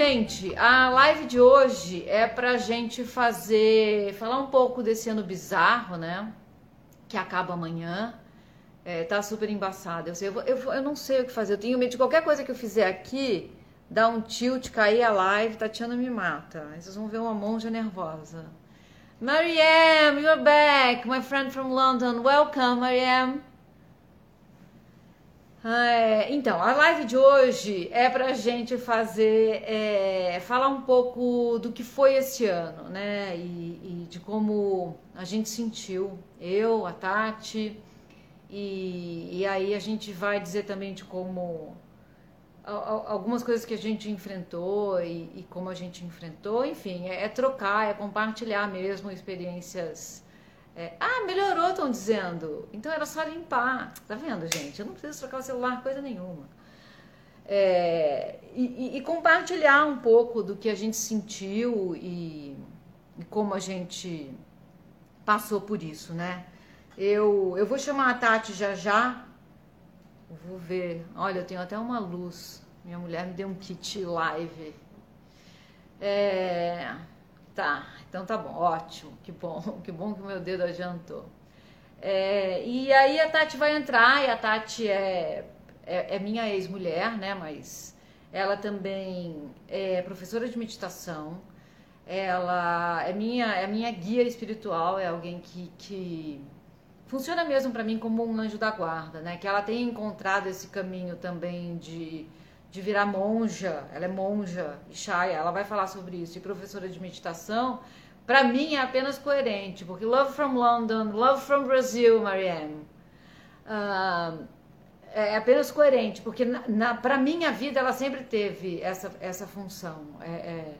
Gente, a live de hoje é pra gente fazer, falar um pouco desse ano bizarro, né? Que acaba amanhã. É, tá super embaçado. Eu, sei, eu, eu, eu, não sei o que fazer. Eu tenho medo de qualquer coisa que eu fizer aqui, dar um tilt, cair a live, Tatiana me mata. Vocês vão ver uma monja nervosa. Mariam, you're back, my friend from London. Welcome, Mariam. É, então, a live de hoje é para a gente fazer, é, falar um pouco do que foi esse ano, né? E, e, de como a gente sentiu, eu, a Tati, e, e aí a gente vai dizer também de como algumas coisas que a gente enfrentou e, e como a gente enfrentou, enfim, é, é trocar, é compartilhar mesmo experiências é, ah, melhorou, estão dizendo. Então era só limpar. Tá vendo, gente? Eu não preciso trocar o celular, coisa nenhuma. É, e, e, compartilhar um pouco do que a gente sentiu e, e, como a gente passou por isso, né? Eu, eu vou chamar a Tati já já. Vou ver. Olha, eu tenho até uma luz. Minha mulher me deu um kit live. É, tá. Então tá bom, ótimo, que bom, que bom que o meu dedo adiantou. É, e aí a Tati vai entrar, e a Tati é, é, é minha ex-mulher, né? Mas ela também é professora de meditação, ela é minha, é minha guia espiritual, é alguém que, que funciona mesmo para mim como um anjo da guarda, né? Que ela tem encontrado esse caminho também de, de virar monja, ela é monja, Shaya, ela vai falar sobre isso, e professora de meditação, para mim é apenas coerente, porque Love from London, Love from Brazil, Marianne, uh, é apenas coerente, porque na, na para minha vida ela sempre teve essa, essa função. É, é,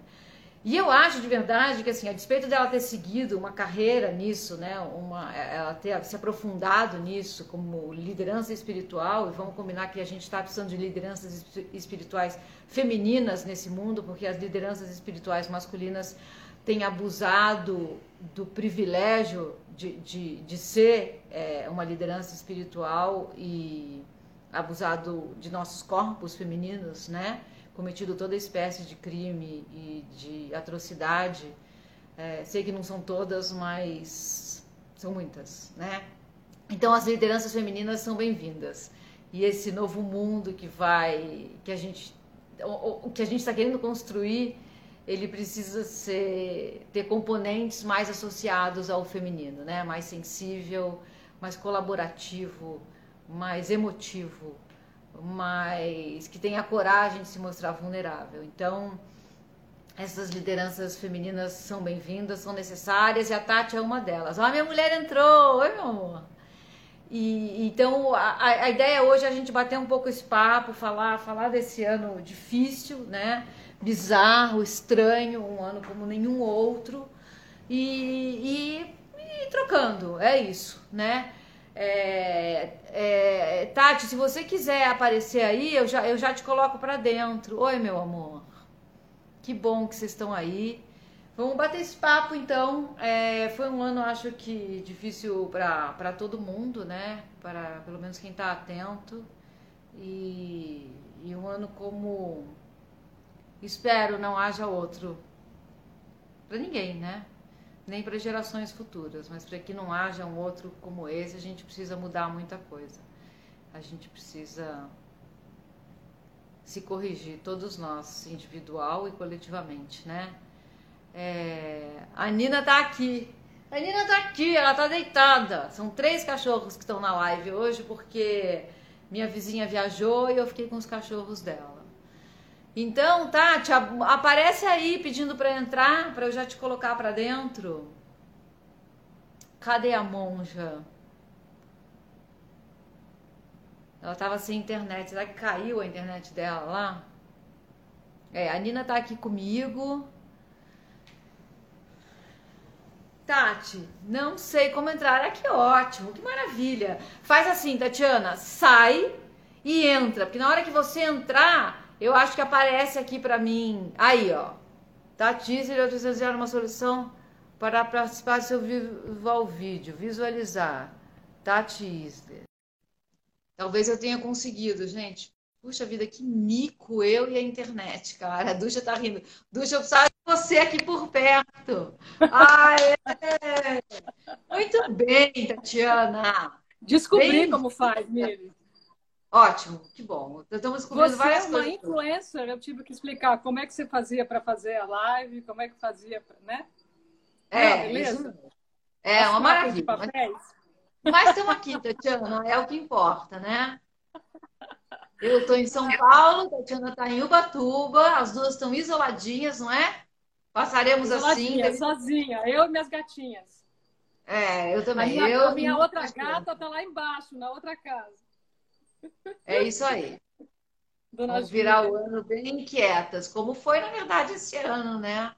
e eu acho de verdade que, assim, a despeito dela ter seguido uma carreira nisso, né, uma, ela ter se aprofundado nisso como liderança espiritual, e vamos combinar que a gente está precisando de lideranças espirituais femininas nesse mundo, porque as lideranças espirituais masculinas tem abusado do privilégio de, de, de ser é, uma liderança espiritual e abusado de nossos corpos femininos, né? Cometido toda espécie de crime e de atrocidade. É, sei que não são todas, mas são muitas, né? Então as lideranças femininas são bem-vindas. E esse novo mundo que vai, que a gente, o, que a gente está querendo construir ele precisa ser, ter componentes mais associados ao feminino, né? Mais sensível, mais colaborativo, mais emotivo, mais que tenha a coragem de se mostrar vulnerável. Então, essas lideranças femininas são bem-vindas, são necessárias e a Tati é uma delas. Ó, oh, minha mulher entrou! Oi, meu amor! E, então a, a ideia hoje é a gente bater um pouco esse papo, falar, falar desse ano difícil, né? bizarro, estranho, um ano como nenhum outro, e, e, e trocando, é isso, né? É, é, Tati, se você quiser aparecer aí, eu já, eu já te coloco para dentro. Oi, meu amor. Que bom que vocês estão aí. Vamos bater esse papo então. É, foi um ano, acho que difícil para todo mundo, né? Para pelo menos quem está atento. E, e um ano como Espero não haja outro para ninguém, né? Nem para gerações futuras, mas para que não haja um outro como esse, a gente precisa mudar muita coisa. A gente precisa se corrigir, todos nós, individual e coletivamente, né? É... A Nina tá aqui. A Nina tá aqui, ela tá deitada. São três cachorros que estão na live hoje porque minha vizinha viajou e eu fiquei com os cachorros dela. Então, Tati, aparece aí pedindo para entrar, para eu já te colocar para dentro. Cadê a monja? Ela tava sem internet. Será que caiu a internet dela lá? É, a Nina tá aqui comigo. Tati, não sei como entrar. Ah, que ótimo, que maravilha. Faz assim, Tatiana, sai e entra, porque na hora que você entrar, eu acho que aparece aqui para mim. Aí, ó. Tá, teaser, eu desejar uma solução para participar do seu ao vídeo, visualizar. Tati Isler. Talvez eu tenha conseguido, gente. Puxa vida, que mico eu e a internet, cara. A Ducha tá rindo. Ducha, eu precisava de você aqui por perto. É. Muito bem, Tatiana. Descobri bem... como faz, Miri. Ótimo, que bom. Estamos descobrindo você várias é uma coisas. influencer, eu tive que explicar como é que você fazia para fazer a live, como é que fazia, né? É, beleza? Isso... É, uma maravilha. Mas estamos aqui, Tatiana, é o que importa, né? Eu estou em São Paulo, Tatiana está em Ubatuba, as duas estão isoladinhas, não é? Passaremos assim. Sozinha, eu e minhas gatinhas. É, eu também. A minha, eu, a minha outra gata está lá embaixo, na outra casa. É isso aí. Dona Vamos virar o ano bem inquietas, como foi, na verdade, esse ano, né?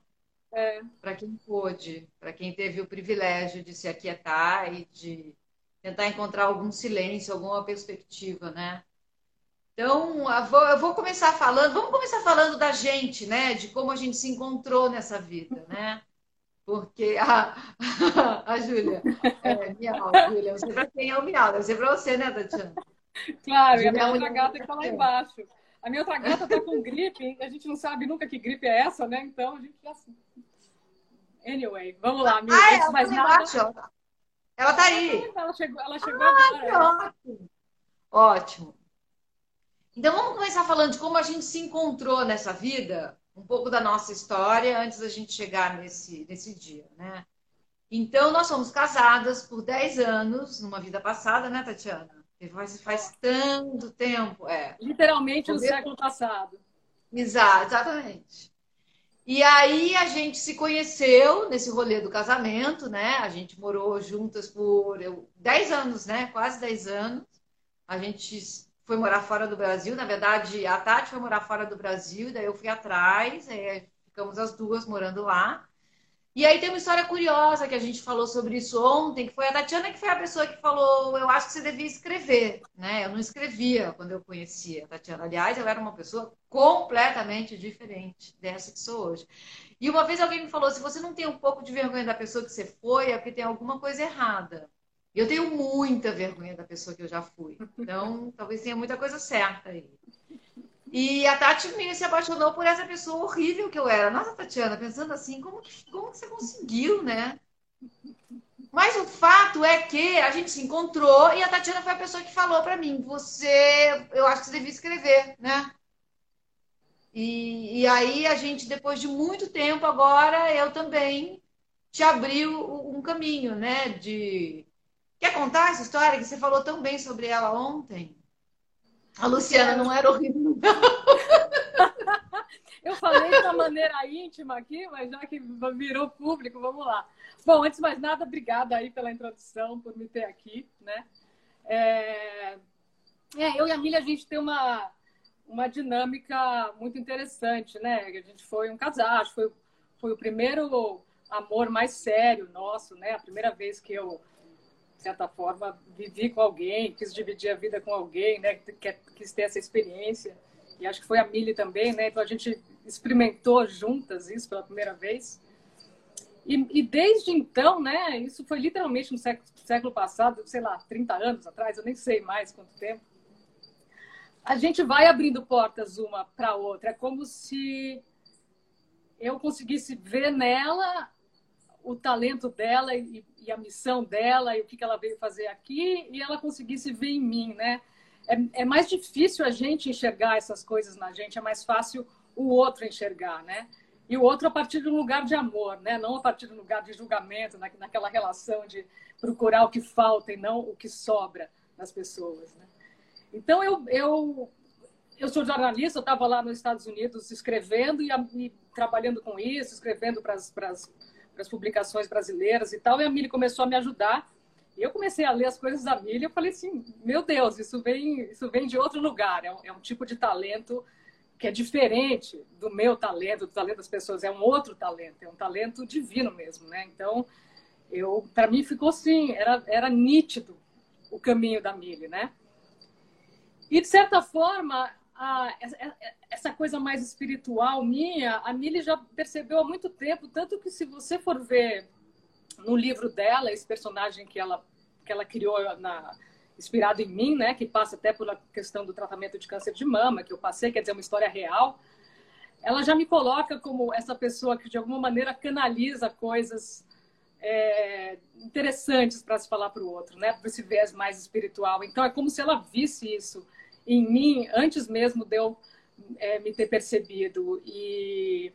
É. Para quem pôde, para quem teve o privilégio de se aquietar e de tentar encontrar algum silêncio, alguma perspectiva, né? Então, eu vou, eu começar falando, vamos começar falando da gente, né? De como a gente se encontrou nessa vida, né? Porque a, a Júlia, é, Miau, Júlia, eu sei para quem é o Miau, deve ser para você, né, Tatiana? Claro, e a minha outra gata que está lá embaixo. A minha outra gata está com gripe, a gente não sabe nunca que gripe é essa, né? Então a gente já. Anyway, vamos lá, amiga. Ah, ela mais nada. Embaixo, ela está aí. Ela chegou, ela chegou ah, agora. ótimo. Ótimo. Então vamos começar falando de como a gente se encontrou nessa vida, um pouco da nossa história antes da gente chegar nesse, nesse dia, né? Então nós somos casadas por 10 anos, numa vida passada, né, Tatiana? Faz, faz tanto tempo, é. Literalmente no século passado. Exato, exatamente. E aí a gente se conheceu nesse rolê do casamento, né? A gente morou juntas por 10 anos, né? Quase 10 anos. A gente foi morar fora do Brasil. Na verdade, a Tati foi morar fora do Brasil, daí eu fui atrás, ficamos as duas morando lá. E aí tem uma história curiosa que a gente falou sobre isso ontem, que foi a Tatiana que foi a pessoa que falou, eu acho que você devia escrever, né? Eu não escrevia quando eu conhecia a Tatiana. Aliás, eu era uma pessoa completamente diferente dessa que sou hoje. E uma vez alguém me falou, se você não tem um pouco de vergonha da pessoa que você foi, é porque tem alguma coisa errada. Eu tenho muita vergonha da pessoa que eu já fui. Então, talvez tenha muita coisa certa aí. E a Tati se apaixonou por essa pessoa horrível que eu era. Nossa, Tatiana, pensando assim, como que, como que você conseguiu, né? Mas o fato é que a gente se encontrou e a Tatiana foi a pessoa que falou para mim: você, eu acho que você devia escrever, né? E, e aí a gente, depois de muito tempo, agora eu também te abri um caminho, né? De Quer contar essa história que você falou tão bem sobre ela ontem? A Luciana não era horrível. Eu falei uma maneira íntima aqui, mas já que virou público, vamos lá. Bom, antes de mais nada, obrigada aí pela introdução, por me ter aqui, né? É... é eu e a Milha, a gente tem uma, uma dinâmica muito interessante, né? A gente foi um casal, foi, foi o primeiro amor mais sério nosso, né? A primeira vez que eu de certa forma, vivi com alguém, quis dividir a vida com alguém, né? Quis ter essa experiência. E acho que foi a Mili também, né? Então a gente experimentou juntas isso pela primeira vez. E, e desde então, né? Isso foi literalmente no século, século passado, sei lá, 30 anos atrás, eu nem sei mais quanto tempo. A gente vai abrindo portas uma para outra. É como se eu conseguisse ver nela o talento dela e, e, a missão dela e o que, que ela veio fazer aqui e ela conseguisse ver em mim, né? É, é, mais difícil a gente enxergar essas coisas na gente, é mais fácil o outro enxergar, né? E o outro a partir de um lugar de amor, né? Não a partir de um lugar de julgamento, na, naquela relação de procurar o que falta e não o que sobra nas pessoas, né? Então eu, eu eu sou jornalista, eu estava lá nos Estados Unidos escrevendo e, e trabalhando com isso, escrevendo para as publicações brasileiras e tal, e a Mili começou a me ajudar. Eu comecei a ler as coisas da Mili e falei assim, meu Deus, isso vem, isso vem de outro lugar, é um, é um tipo de talento que é diferente do meu talento, do talento das pessoas, é um outro talento, é um talento divino mesmo, né? Então, eu, para mim ficou assim, era, era nítido o caminho da Mili, né? E de certa forma, a, essa coisa mais espiritual minha, a Mili já percebeu há muito tempo, tanto que se você for ver no livro dela, esse personagem que ela, que ela criou na, inspirado em mim, né, que passa até pela questão do tratamento de câncer de mama, que eu passei, quer dizer, uma história real, ela já me coloca como essa pessoa que, de alguma maneira, canaliza coisas é, interessantes para se falar para o outro, né, para esse viés mais espiritual. Então, é como se ela visse isso em mim antes mesmo de eu é, me ter percebido. E,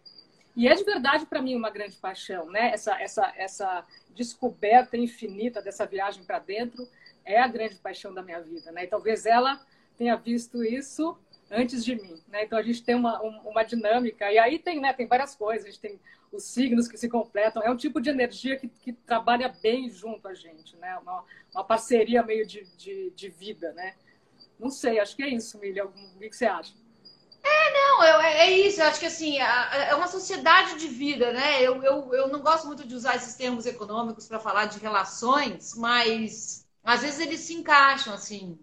e é de verdade para mim uma grande paixão, né? Essa, essa, essa descoberta infinita dessa viagem para dentro é a grande paixão da minha vida, né? E talvez ela tenha visto isso antes de mim, né? Então a gente tem uma, uma dinâmica e aí tem, né? Tem várias coisas, a gente tem os signos que se completam, é um tipo de energia que, que trabalha bem junto a gente, né? Uma, uma parceria meio de, de, de vida, né? Não sei, acho que é isso, Milha. O que você acha? É, não, é, é isso. Eu acho que assim, é uma sociedade de vida, né? Eu, eu, eu não gosto muito de usar esses termos econômicos para falar de relações, mas às vezes eles se encaixam, assim.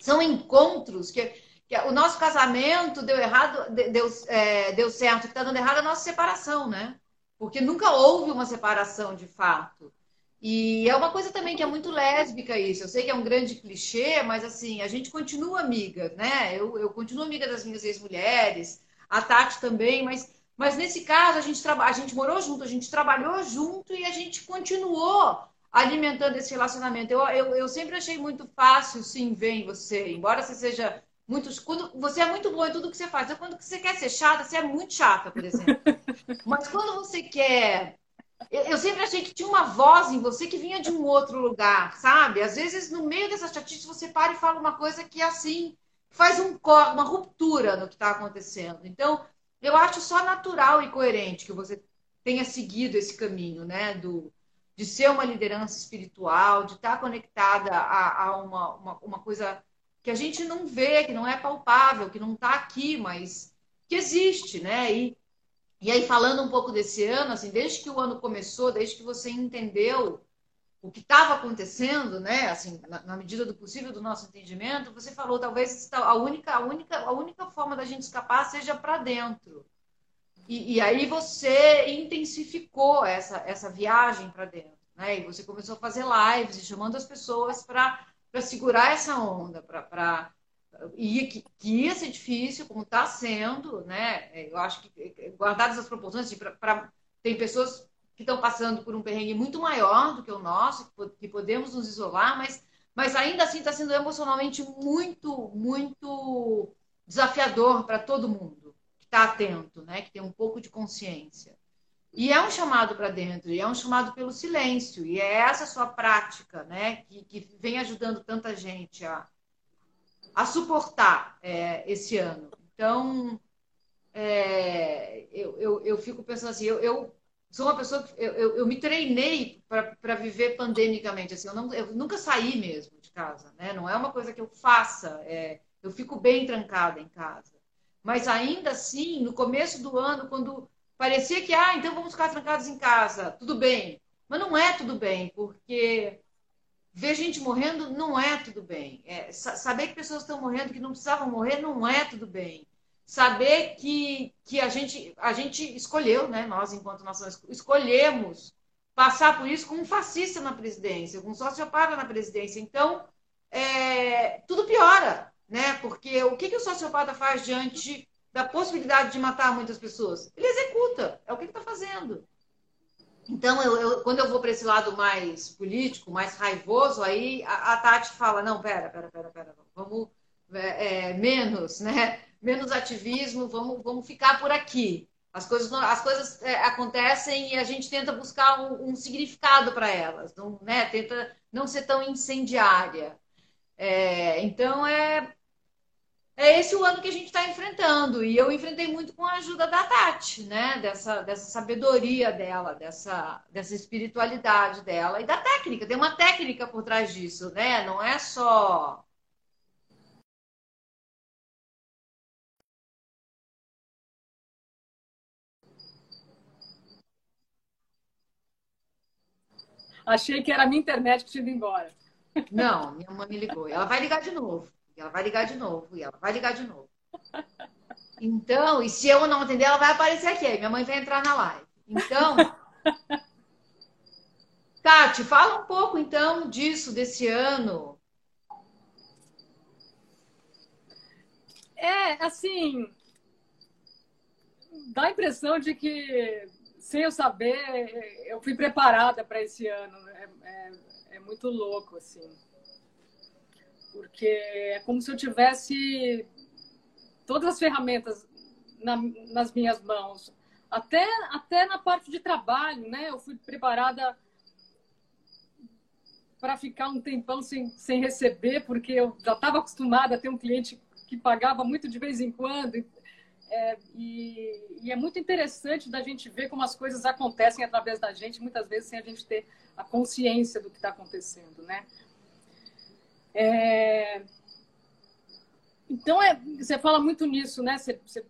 São encontros que, que o nosso casamento deu errado, deu, é, deu certo, o que está dando errado é a nossa separação, né? Porque nunca houve uma separação de fato. E é uma coisa também que é muito lésbica isso. Eu sei que é um grande clichê, mas assim, a gente continua amiga, né? Eu, eu continuo amiga das minhas ex-mulheres, a Tati também, mas, mas nesse caso a gente, a gente morou junto, a gente trabalhou junto e a gente continuou alimentando esse relacionamento. Eu, eu, eu sempre achei muito fácil sim ver em você, embora você seja muito. Quando, você é muito boa em tudo que você faz. Quando você quer ser chata, você é muito chata, por exemplo. Mas quando você quer eu sempre achei que tinha uma voz em você que vinha de um outro lugar, sabe? Às vezes, no meio dessa chatice, você para e fala uma coisa que, assim, faz um uma ruptura no que está acontecendo. Então, eu acho só natural e coerente que você tenha seguido esse caminho, né? Do, de ser uma liderança espiritual, de estar conectada a, a uma, uma, uma coisa que a gente não vê, que não é palpável, que não está aqui, mas que existe, né? E, e aí, falando um pouco desse ano, assim, desde que o ano começou, desde que você entendeu o que estava acontecendo, né, assim, na, na, medida do possível do nosso entendimento, você falou talvez a única, a única, a única forma da gente escapar seja para dentro. E, e, aí você intensificou essa, essa viagem para dentro, né? E você começou a fazer lives e chamando as pessoas para segurar essa onda, para ia, que, que ia ser difícil, como está sendo, né? Eu acho que, guardadas as proporções, assim, pra, pra, tem pessoas que estão passando por um perrengue muito maior do que o nosso, que, que podemos nos isolar, mas, mas ainda assim está sendo emocionalmente muito, muito desafiador para todo mundo que está atento, né? Que tem um pouco de consciência. E é um chamado para dentro, e é um chamado pelo silêncio, e é essa sua prática, né? Que, que vem ajudando tanta gente a a suportar é, esse ano. Então, é, eu, eu, eu, fico pensando assim, eu, eu sou uma pessoa que eu, eu, me treinei para viver pandemicamente. Assim, eu, não, eu nunca saí mesmo de casa, né? Não é uma coisa que eu faça. É, eu fico bem trancada em casa. Mas ainda assim, no começo do ano, quando parecia que, ah, então vamos ficar trancados em casa, tudo bem. Mas não é tudo bem, porque ver gente morrendo não é tudo bem. É, saber que pessoas estão morrendo que não precisavam morrer não é tudo bem. Saber que, que a, gente, a gente escolheu, né, nós, enquanto nação, escolhemos passar por isso com um fascista na presidência, com um sociopata na presidência. Então, é, tudo piora, né? Porque o que, que o sociopata faz diante da possibilidade de matar muitas pessoas? Ele executa, é o que ele está fazendo. Então, eu, eu, quando eu vou para esse lado mais político, mais raivoso, aí a, a Tati fala: não, pera, pera, pera, pera, vamos é, é, menos, né? Menos ativismo, vamos, vamos ficar por aqui. As coisas, as coisas é, acontecem e a gente tenta buscar um, um significado para elas, não, né? Tenta não ser tão incendiária. É, então, é, é esse o ano que a gente está enfrentando. E eu enfrentei muito com a ajuda da Tati, né? Dessa, dessa sabedoria dela, dessa, dessa espiritualidade dela e da técnica. Tem uma técnica por trás disso, né? Não é só. Achei que era a minha internet que tinha ido embora. Não, minha mãe me ligou. Ela vai ligar de novo. E ela vai ligar de novo, e ela vai ligar de novo. Então, e se eu não atender, ela vai aparecer aqui. Aí minha mãe vai entrar na live. Então. Tati, fala um pouco então disso, desse ano. É, assim, dá a impressão de que, sem eu saber, eu fui preparada para esse ano. É, é, é, muito louco, assim. Porque é como se eu tivesse todas as ferramentas na, nas minhas mãos. Até, até na parte de trabalho, né? Eu fui preparada para ficar um tempão sem, sem receber, porque eu já estava acostumada a ter um cliente que pagava muito de vez em quando. É, e, e, é muito interessante da gente ver como as coisas acontecem através da gente, muitas vezes sem a gente ter a consciência do que está acontecendo, né? É... Então, é, você fala muito nisso, né? Você, você,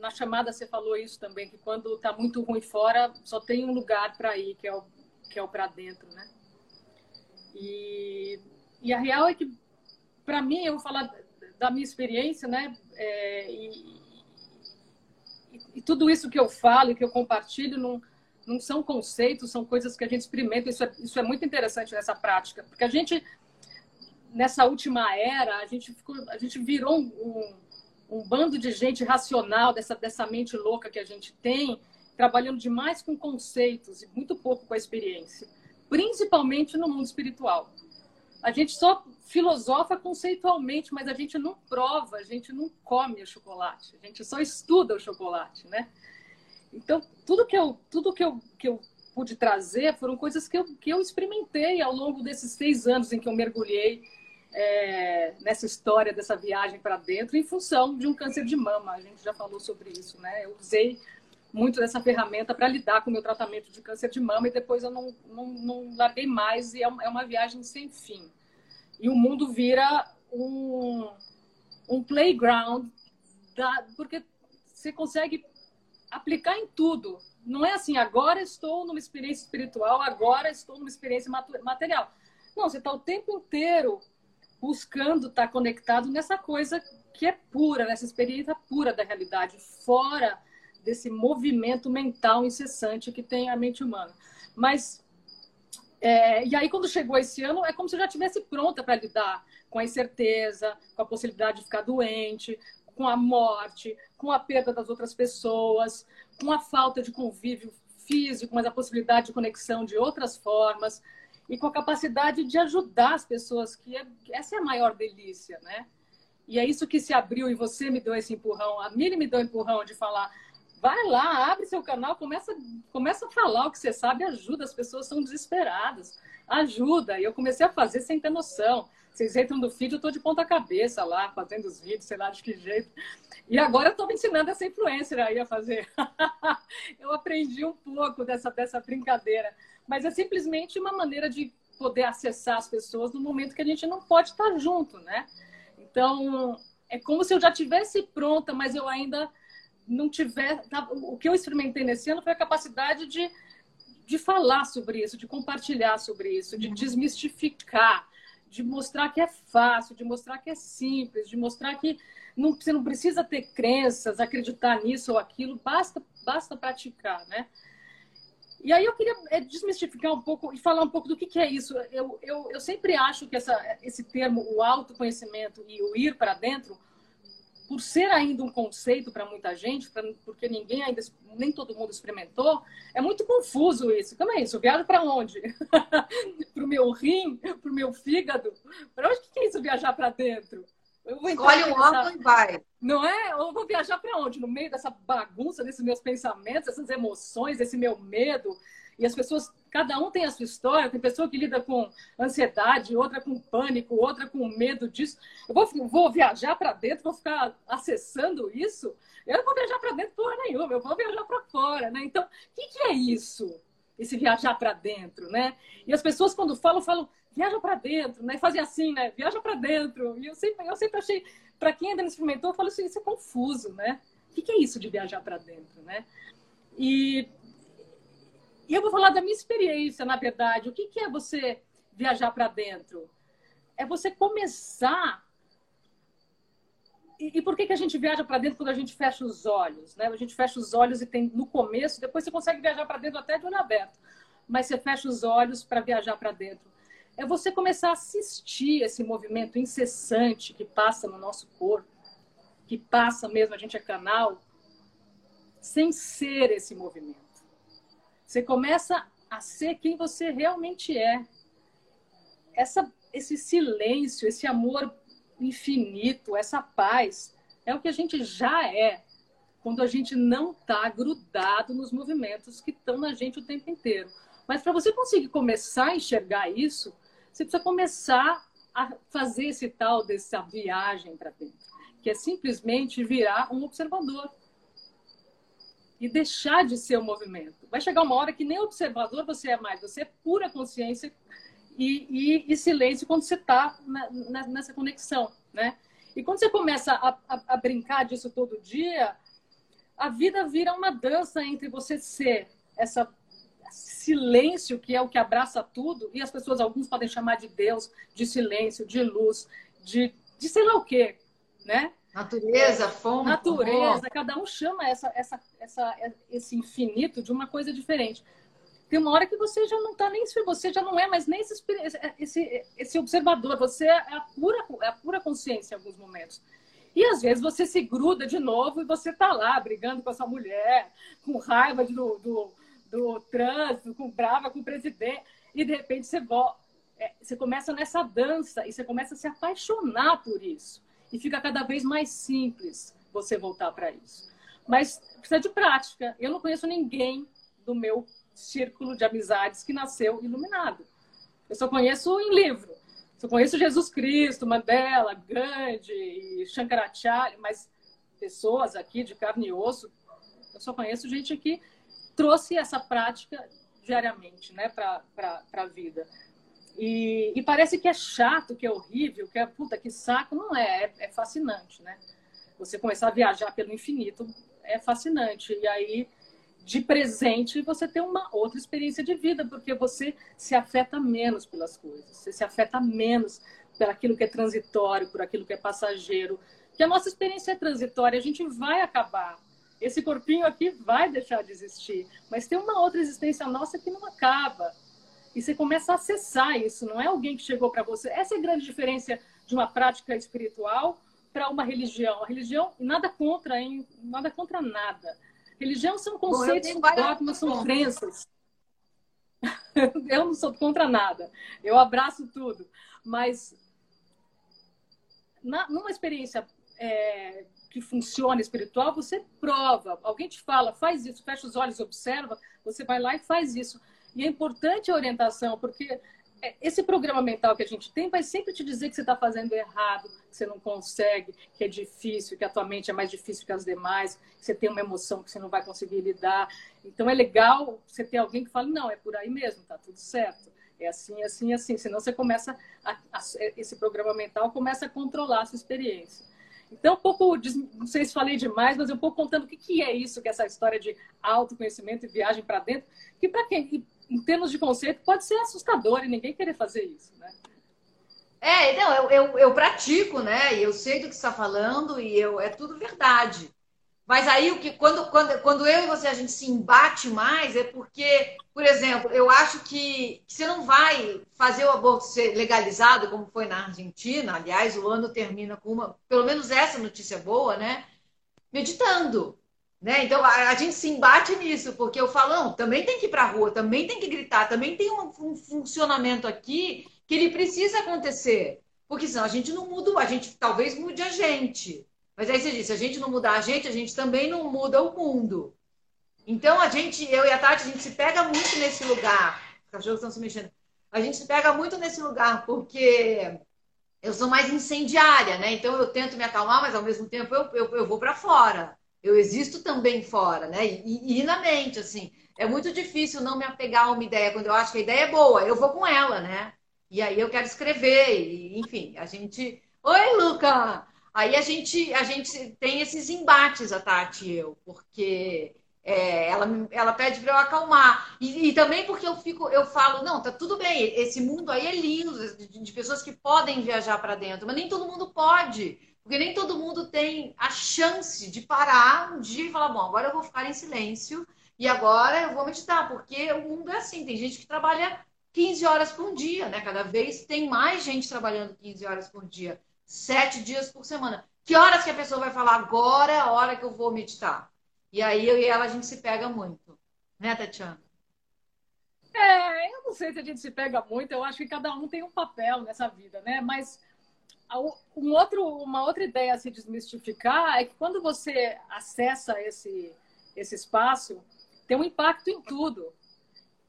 na chamada você falou isso também, que quando está muito ruim fora, só tem um lugar para ir, que é o, que é o para dentro, né? E, e a real é que, para mim, eu vou falar da minha experiência, né? É, e, e, tudo isso que eu falo e que eu compartilho não, não são conceitos, são coisas que a gente experimenta. Isso é, isso é muito interessante nessa prática, porque a gente, nessa última era, a gente, ficou, a gente virou um, um, um bando de gente racional, dessa, dessa mente louca que a gente tem, trabalhando demais com conceitos e muito pouco com a experiência principalmente no mundo espiritual. A gente só filosofa conceitualmente, mas a gente não prova, a gente não come o chocolate, a gente só estuda o chocolate, né? Então, tudo que eu, tudo que eu, que eu pude trazer foram coisas que eu, que eu experimentei ao longo desses seis anos em que eu mergulhei é, nessa história dessa viagem para dentro em função de um câncer de mama. A gente já falou sobre isso, né? Eu usei muito dessa ferramenta para lidar com o meu tratamento de câncer de mama e depois eu não, não, não larguei mais e é, é uma viagem sem fim. E o mundo vira um, um playground, da, porque você consegue aplicar em tudo. Não é assim, agora estou numa experiência espiritual, agora estou numa experiência material. Não, você está o tempo inteiro buscando estar conectado nessa coisa que é pura, nessa experiência pura da realidade, fora desse movimento mental incessante que tem a mente humana. Mas, é, e aí quando chegou esse ano, é como se eu já estivesse pronta para lidar com a incerteza, com a possibilidade de ficar doente, com a morte, com a perda das outras pessoas, com a falta de convívio físico, mas a possibilidade de conexão de outras formas e com a capacidade de ajudar as pessoas, que é, essa é a maior delícia, né? E é isso que se abriu e você me deu esse empurrão, a Mili me deu um empurrão de falar, Vai lá, abre seu canal, começa, começa a falar o que você sabe, ajuda. As pessoas são desesperadas. Ajuda. E eu comecei a fazer sem ter noção. Vocês entram no feed, eu estou de ponta cabeça lá, fazendo os vídeos, sei lá de que jeito. E agora eu estou me ensinando essa influencer aí a fazer. eu aprendi um pouco dessa, dessa brincadeira. Mas é simplesmente uma maneira de poder acessar as pessoas no momento que a gente não pode estar junto, né? Então, é como se eu já tivesse pronta, mas eu ainda não tiver. Tá, o que eu experimentei nesse ano foi a capacidade de, de falar sobre isso, de compartilhar sobre isso, de desmistificar, de mostrar que é fácil, de mostrar que é simples, de mostrar que não, você não precisa ter crenças, acreditar nisso ou aquilo, basta, basta praticar, né? E aí eu queria é, desmistificar um pouco e falar um pouco do que, que é isso. Eu, eu, eu sempre acho que essa, esse termo, o autoconhecimento e o ir para dentro, por ser ainda um conceito para muita gente, pra, porque ninguém ainda, nem todo mundo experimentou, é muito confuso isso. Como é isso? Eu viajo para onde? para o meu rim? Para o meu fígado? Para onde que é isso viajar para dentro? Escolhe um ângulo e vai. Não é? Ou vou viajar para onde? No meio dessa bagunça, desses meus pensamentos, dessas emoções, desse meu medo. E as pessoas Cada um tem a sua história. Tem pessoa que lida com ansiedade, outra com pânico, outra com medo disso. Eu vou, vou viajar para dentro, vou ficar acessando isso? Eu não vou viajar para dentro porra nenhuma, eu vou viajar para fora, né? Então, o que, que é isso? Esse viajar para dentro, né? E as pessoas, quando falam, falam, viaja para dentro, né? Fazem assim, né? Viaja para dentro. E eu sempre, eu sempre achei, para quem ainda não experimentou, eu falo assim, isso é confuso, né? O que, que é isso de viajar para dentro, né? E e eu vou falar da minha experiência, na verdade. O que, que é você viajar para dentro? É você começar. E, e por que, que a gente viaja para dentro quando a gente fecha os olhos? Né? A gente fecha os olhos e tem no começo, depois você consegue viajar para dentro até de olho aberto. mas você fecha os olhos para viajar para dentro. É você começar a assistir esse movimento incessante que passa no nosso corpo, que passa mesmo, a gente é canal, sem ser esse movimento. Você começa a ser quem você realmente é. Essa, esse silêncio, esse amor infinito, essa paz, é o que a gente já é quando a gente não está grudado nos movimentos que estão na gente o tempo inteiro. Mas para você conseguir começar a enxergar isso, você precisa começar a fazer esse tal dessa viagem para dentro, que é simplesmente virar um observador e deixar de ser o movimento. Vai chegar uma hora que nem observador você é mais, você é pura consciência e, e, e silêncio quando você está nessa conexão, né? E quando você começa a, a, a brincar disso todo dia, a vida vira uma dança entre você ser essa silêncio que é o que abraça tudo e as pessoas alguns podem chamar de Deus, de silêncio, de luz, de, de sei lá o quê, né? Natureza, fome. Natureza, cada um chama essa, essa, essa, esse infinito de uma coisa diferente. Tem uma hora que você já não está nem você já não é mais nem esse, esse, esse observador, você é a pura, é a pura consciência em alguns momentos. E às vezes você se gruda de novo e você está lá brigando com a sua mulher, com raiva do, do, do trânsito, com brava com o presidente, e de repente você, é, você começa nessa dança e você começa a se apaixonar por isso e fica cada vez mais simples você voltar para isso. Mas precisa de prática. Eu não conheço ninguém do meu círculo de amizades que nasceu iluminado. Eu só conheço em livro. Só conheço Jesus Cristo, Mandela, Gandhi Shankaracharya, mas pessoas aqui de carne e osso, eu só conheço gente que trouxe essa prática diariamente né, para a vida. E, e, parece que é chato, que é horrível, que é puta, que saco. Não é, é, é fascinante, né? Você começar a viajar pelo infinito é fascinante. E aí, de presente, você tem uma outra experiência de vida, porque você se afeta menos pelas coisas, você se afeta menos por aquilo que é transitório, por aquilo que é passageiro. Que a nossa experiência é transitória, a gente vai acabar. Esse corpinho aqui vai deixar de existir, mas tem uma outra existência nossa que não acaba e você começa a acessar isso. Não é alguém que chegou para você. Essa é a grande diferença de uma prática espiritual para uma religião. A religião, nada contra, hein? Nada contra nada. Religião são conceitos, Bom, dogmas, são crenças. eu não sou contra nada. Eu abraço tudo. Mas na, numa experiência é, que funciona espiritual, você prova. Alguém te fala, faz isso, fecha os olhos, observa. Você vai lá e faz isso. E é importante a orientação, porque é, esse programa mental que a gente tem vai sempre te dizer que você está fazendo errado, que você não consegue, que é difícil, que a tua mente é mais difícil que as demais, que você tem uma emoção que você não vai conseguir lidar. Então é legal você ter alguém que fale, não, é por aí mesmo, tá tudo certo. É assim, assim, assim. Senão você começa, a, a, esse programa mental começa a controlar a sua experiência. Então, um pouco, não sei se falei demais, mas um pouco contando o que, é isso, que é essa história de autoconhecimento e viagem para dentro, que para quem em termos de conceito, pode ser assustador e ninguém querer fazer isso, né? É, não, eu, eu, eu pratico, né? Eu sei do que está falando e eu, é tudo verdade. Mas aí o que quando, quando, quando eu e você a gente se embate mais é porque, por exemplo, eu acho que, que você não vai fazer o aborto ser legalizado como foi na Argentina. Aliás, o ano termina com uma, pelo menos essa notícia boa, né? Meditando. Né? Então a, a, gente se embate nisso, porque eu falo, não, também tem que ir para a rua, também tem que gritar, também tem um, um, funcionamento aqui que ele precisa acontecer. Porque senão a gente não muda, a gente talvez mude a gente. Mas aí você disse, a gente não mudar a gente, a gente também não muda o mundo. Então a gente, eu e a Tati, a gente se pega muito nesse lugar. Os cachorros estão se mexendo. A gente se pega muito nesse lugar, porque eu sou mais incendiária, né? Então eu tento me acalmar, mas ao mesmo tempo eu, eu, eu vou para fora eu existo também fora, né? E, e, na mente, assim, é muito difícil não me apegar a uma ideia quando eu acho que a ideia é boa, eu vou com ela, né? E aí eu quero escrever, e, enfim, a gente. Oi, Luca! Aí a gente, a gente tem esses embates, a Tati e eu, porque é, ela, ela pede para eu acalmar. E, e, também porque eu fico, eu falo, não, tá tudo bem, esse mundo aí é lindo, de, de pessoas que podem viajar para dentro, mas nem todo mundo pode. Porque nem todo mundo tem a chance de parar um dia e falar: bom, agora eu vou ficar em silêncio E agora eu vou meditar, porque o mundo é assim. Tem gente que trabalha 15 horas por dia, né? Cada vez tem mais gente trabalhando 15 horas por dia, sete dias por semana. Que horas que a pessoa vai falar agora é a hora que eu vou meditar? E aí eu e ela a gente se pega muito, né, Tatiana? É, eu não sei se a gente se pega muito, eu acho que cada um tem um papel nessa vida, né? Mas um outro, uma outra ideia a se desmistificar é que quando você acessa esse, esse espaço, tem um impacto em tudo.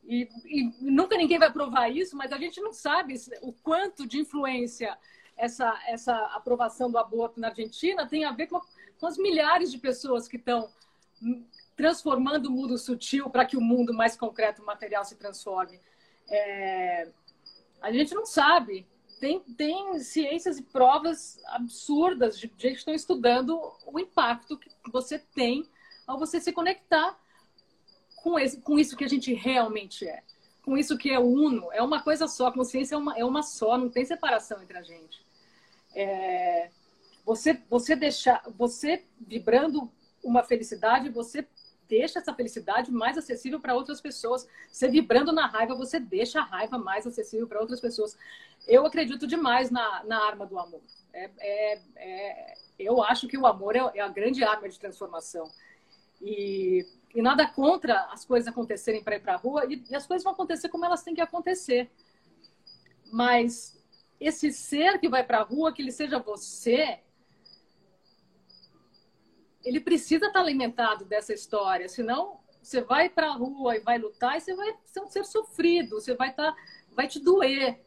E, e, nunca ninguém vai provar isso, mas a gente não sabe o quanto de influência essa, essa aprovação do aborto na Argentina tem a ver com, com as milhares de pessoas que estão transformando o mundo sutil para que o mundo mais concreto, material, se transforme. É, a gente não sabe. Tem, tem ciências e provas absurdas de gente que estão estudando o impacto que você tem ao você se conectar com, esse, com isso que a gente realmente é. Com isso que é uno, é uma coisa só, a consciência é uma, é uma só, não tem separação entre a gente. É, você, você deixar, você vibrando uma felicidade, você deixa essa felicidade mais acessível para outras pessoas. Você vibrando na raiva, você deixa a raiva mais acessível para outras pessoas. Eu acredito demais na, na arma do amor. É, é, é, eu acho que o amor é, é a grande arma de transformação. E e nada contra as coisas acontecerem para ir para a rua, e, e as coisas vão acontecer como elas têm que acontecer. Mas esse ser que vai para a rua, que ele seja você, ele precisa estar tá alimentado dessa história, senão você vai para a rua e vai lutar e você vai ser um ser sofrido, você vai estar, tá, vai te doer,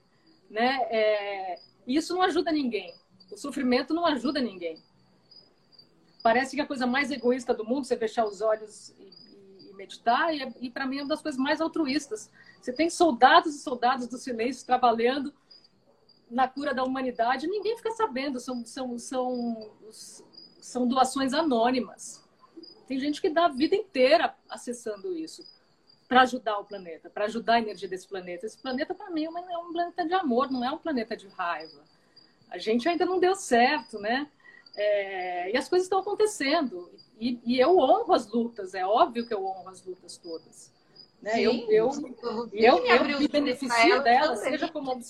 né? É, isso não ajuda ninguém. O sofrimento não ajuda ninguém. Parece que a coisa mais egoísta do mundo, você fechar os olhos e, e meditar, e, é, e para mim é uma das coisas mais altruístas. Você tem soldados e soldados do silêncio trabalhando na cura da humanidade, ninguém fica sabendo, são, são, são, são doações anônimas. Tem gente que dá a vida inteira acessando isso para ajudar o planeta, para ajudar a energia desse planeta. Esse planeta, para mim, é um planeta de amor, não é um planeta de raiva. A gente ainda não deu certo, né? É, e as coisas estão acontecendo. E, e, eu honro as lutas, é óbvio que eu honro as lutas todas. Né? Sim, eu, eu, eu, eu me beneficio delas, seja como,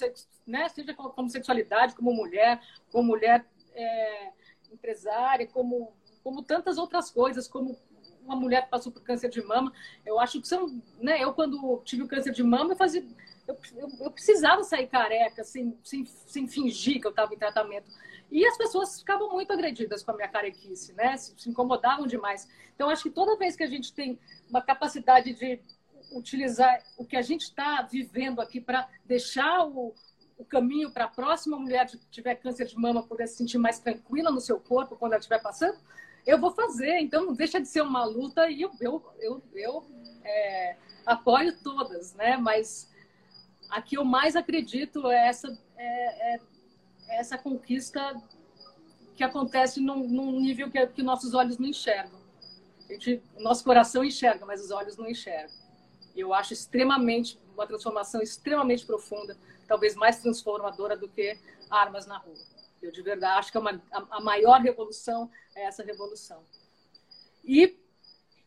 né? seja como homossexualidade, como mulher, como mulher é, empresária, como, como tantas outras coisas, como uma mulher que passou por câncer de mama. Eu acho que são. Né? Eu, quando tive o câncer de mama, eu fazia. Eu, eu, eu precisava sair careca, sem, sem, sem fingir que eu estava em tratamento e as pessoas ficavam muito agredidas com a minha carequice, né? Se, se incomodavam demais. Então, acho que toda vez que a gente tem uma capacidade de utilizar o que a gente está vivendo aqui para deixar o, o caminho para a próxima mulher que tiver câncer de mama poder se sentir mais tranquila no seu corpo quando ela estiver passando, eu vou fazer. Então, não deixa de ser uma luta e eu, eu, eu, eu é, apoio todas, né? Mas a que eu mais acredito é essa é, é essa conquista que acontece num, num nível que, que, nossos olhos não enxergam. A gente, nosso coração enxerga, mas os olhos não enxergam. Eu acho extremamente, uma transformação extremamente profunda, talvez mais transformadora do que armas na rua. Eu de verdade acho que é uma, a, a maior revolução é essa revolução. E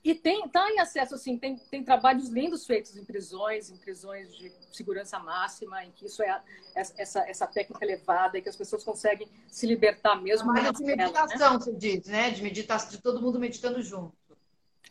e tem, tá em acesso, assim, tem, tem trabalhos lindos feitos em prisões, em prisões de segurança máxima, em que isso é essa, essa técnica elevada, e que as pessoas conseguem se libertar mesmo. Mas de meditação, né? você diz, né? De meditação, de todo mundo meditando junto.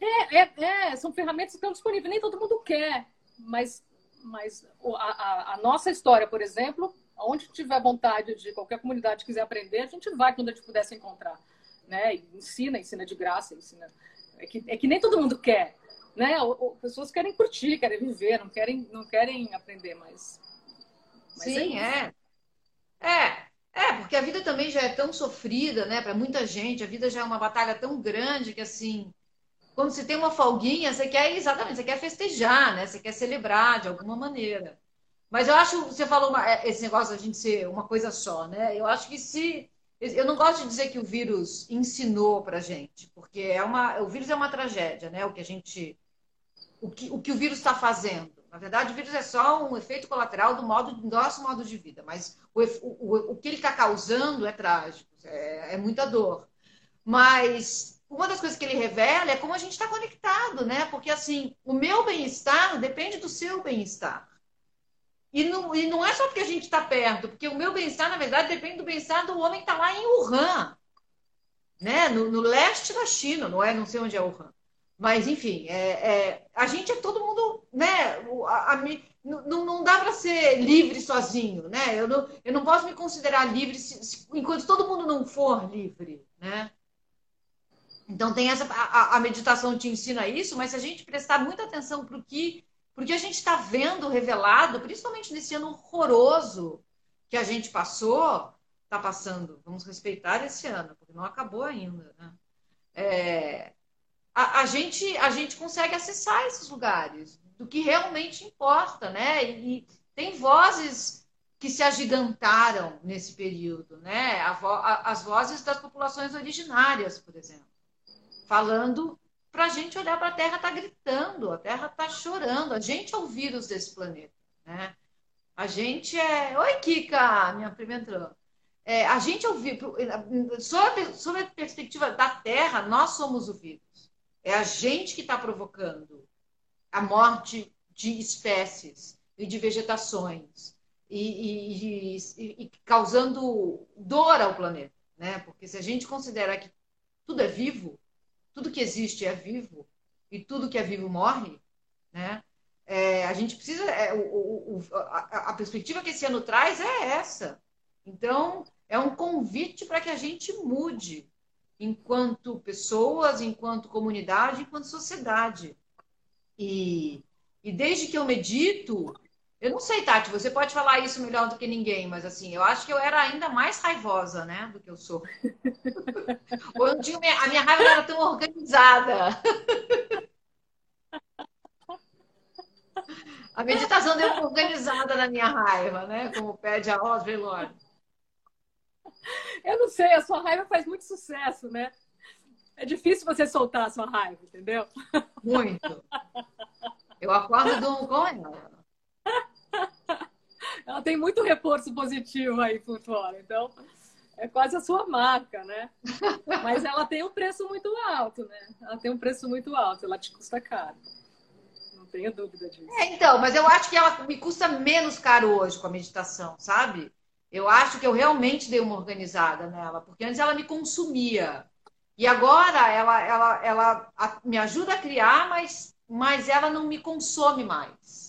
É, é, é, são ferramentas que estão disponíveis, nem todo mundo quer, mas, mas a, a, nossa história, por exemplo, onde tiver vontade de qualquer comunidade quiser aprender, a gente vai quando a gente puder se encontrar. Né? E ensina, ensina de graça, ensina é que, é que nem todo mundo quer, né? pessoas querem curtir, querem viver, não querem, não querem aprender mais. Mas Sim, é, é. É, é, porque a vida também já é tão sofrida, né? Para muita gente, a vida já é uma batalha tão grande que assim, quando você tem uma folguinha, você quer exatamente, você quer festejar, né? Você quer celebrar de alguma maneira. Mas eu acho, você falou uma, é, esse negócio da gente ser uma coisa só, né? Eu acho que se eu não gosto de dizer que o vírus ensinou para gente, porque é uma, o vírus é uma tragédia, né? O que a gente, o que o, que o vírus está fazendo. Na verdade, o vírus é só um efeito colateral do modo do nosso modo de vida, mas o, o, o que ele está causando é trágico, é, é muita dor. Mas uma das coisas que ele revela é como a gente está conectado, né? Porque assim, o meu bem-estar depende do seu bem-estar. E não, e não é só porque a gente está perto, porque o meu bem-estar, na verdade, depende do bem-estar do homem que está lá em Wuhan, né? No, no, leste da China, não é? Não sei onde é Wuhan. Mas, enfim, é, é a gente é todo mundo, né? A, a, não, não dá para ser livre sozinho, né? Eu não, eu não posso me considerar livre se, se, enquanto todo mundo não for livre, né? Então tem essa a, a, meditação te ensina isso, mas se a gente prestar muita atenção para o que porque a gente está vendo revelado, principalmente nesse ano horroroso que a gente passou, está passando. Vamos respeitar esse ano, porque não acabou ainda. Né? É, a, a, gente a gente consegue acessar esses lugares do que realmente importa, né? E, e tem vozes que se agigantaram nesse período, né? Vo, as vozes das populações originárias, por exemplo falando para a gente olhar para a Terra, está gritando, a Terra está chorando, a gente é o vírus desse planeta. Né? A gente é. Oi, Kika, minha prima entrou. É, a gente é o vírus. Sob, sob a perspectiva da Terra, nós somos o vírus. É a gente que está provocando a morte de espécies e de vegetações e, e, e, e causando dor ao planeta. Né? Porque se a gente considera que tudo é vivo, tudo que existe é vivo e tudo que é vivo morre, né? É, a gente precisa. É, o, o, a, a, perspectiva que esse ano traz é essa. Então, é um convite para que a gente mude enquanto pessoas, enquanto comunidade, enquanto sociedade. E, e desde que eu medito, eu não sei, Tati, você pode falar isso melhor do que ninguém, mas assim, eu acho que eu era ainda mais raivosa, né, do que eu sou. Ou eu tinha, a minha raiva era tão organizada. A meditação deu uma organizada na minha raiva, né? Como pede a Lord. Eu não sei, a sua raiva faz muito sucesso, né? É difícil você soltar a sua raiva, entendeu? Muito. Eu acordo com ela. Ela tem muito reforço positivo aí por fora. Então, é quase a sua marca, né? Mas ela tem um preço muito alto, né? Ela tem um preço muito alto, ela te custa caro. Não tenho dúvida disso. É, então, mas eu acho que ela me custa menos caro hoje com a meditação, sabe? Eu acho que eu realmente dei uma organizada nela, porque antes ela me consumia. E agora ela, ela, ela me ajuda a criar, mas, mas ela não me consome mais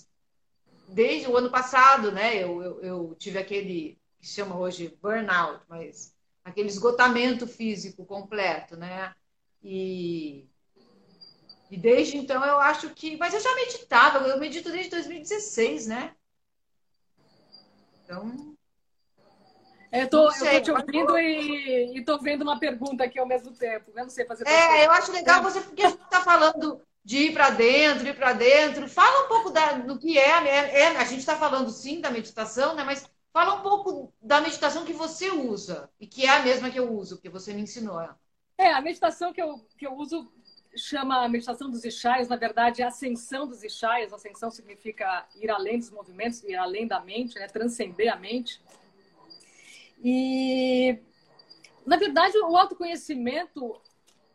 desde o ano passado, né? Eu, eu, eu tive aquele que se chama hoje burnout, mas aquele esgotamento físico completo, né? E, e desde então eu acho que. Mas eu já meditava, eu medito desde 2016, né? Então. É, eu tô, eu tô te ouvindo e, e tô vendo uma pergunta aqui ao mesmo tempo. Eu não sei fazer. É, eu acho legal você, porque a gente está falando de ir para dentro, ir para dentro. Fala um pouco da, do que é, é, a gente está falando sim da meditação, né? Mas fala um pouco da meditação que você usa e que é a mesma que eu uso, que você me ensinou. É, a meditação que eu, que eu uso chama a meditação dos Ishayas, na verdade, é a ascensão dos Ishayas. Ascensão significa ir além dos movimentos, ir além da mente, né? transcender a mente. E, na verdade, o autoconhecimento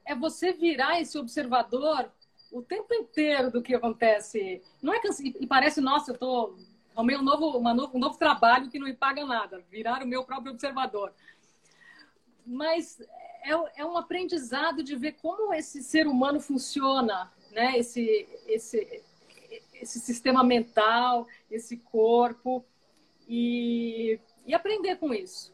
é você virar esse observador o tempo inteiro do que acontece. Não é que e parece, nossa, eu tô arrumei um novo, uma novo, um novo trabalho que não me paga nada, virar o meu próprio observador. Mas é, é um aprendizado de ver como esse ser humano funciona, né? Esse, esse, esse sistema mental, esse corpo e, e aprender com isso.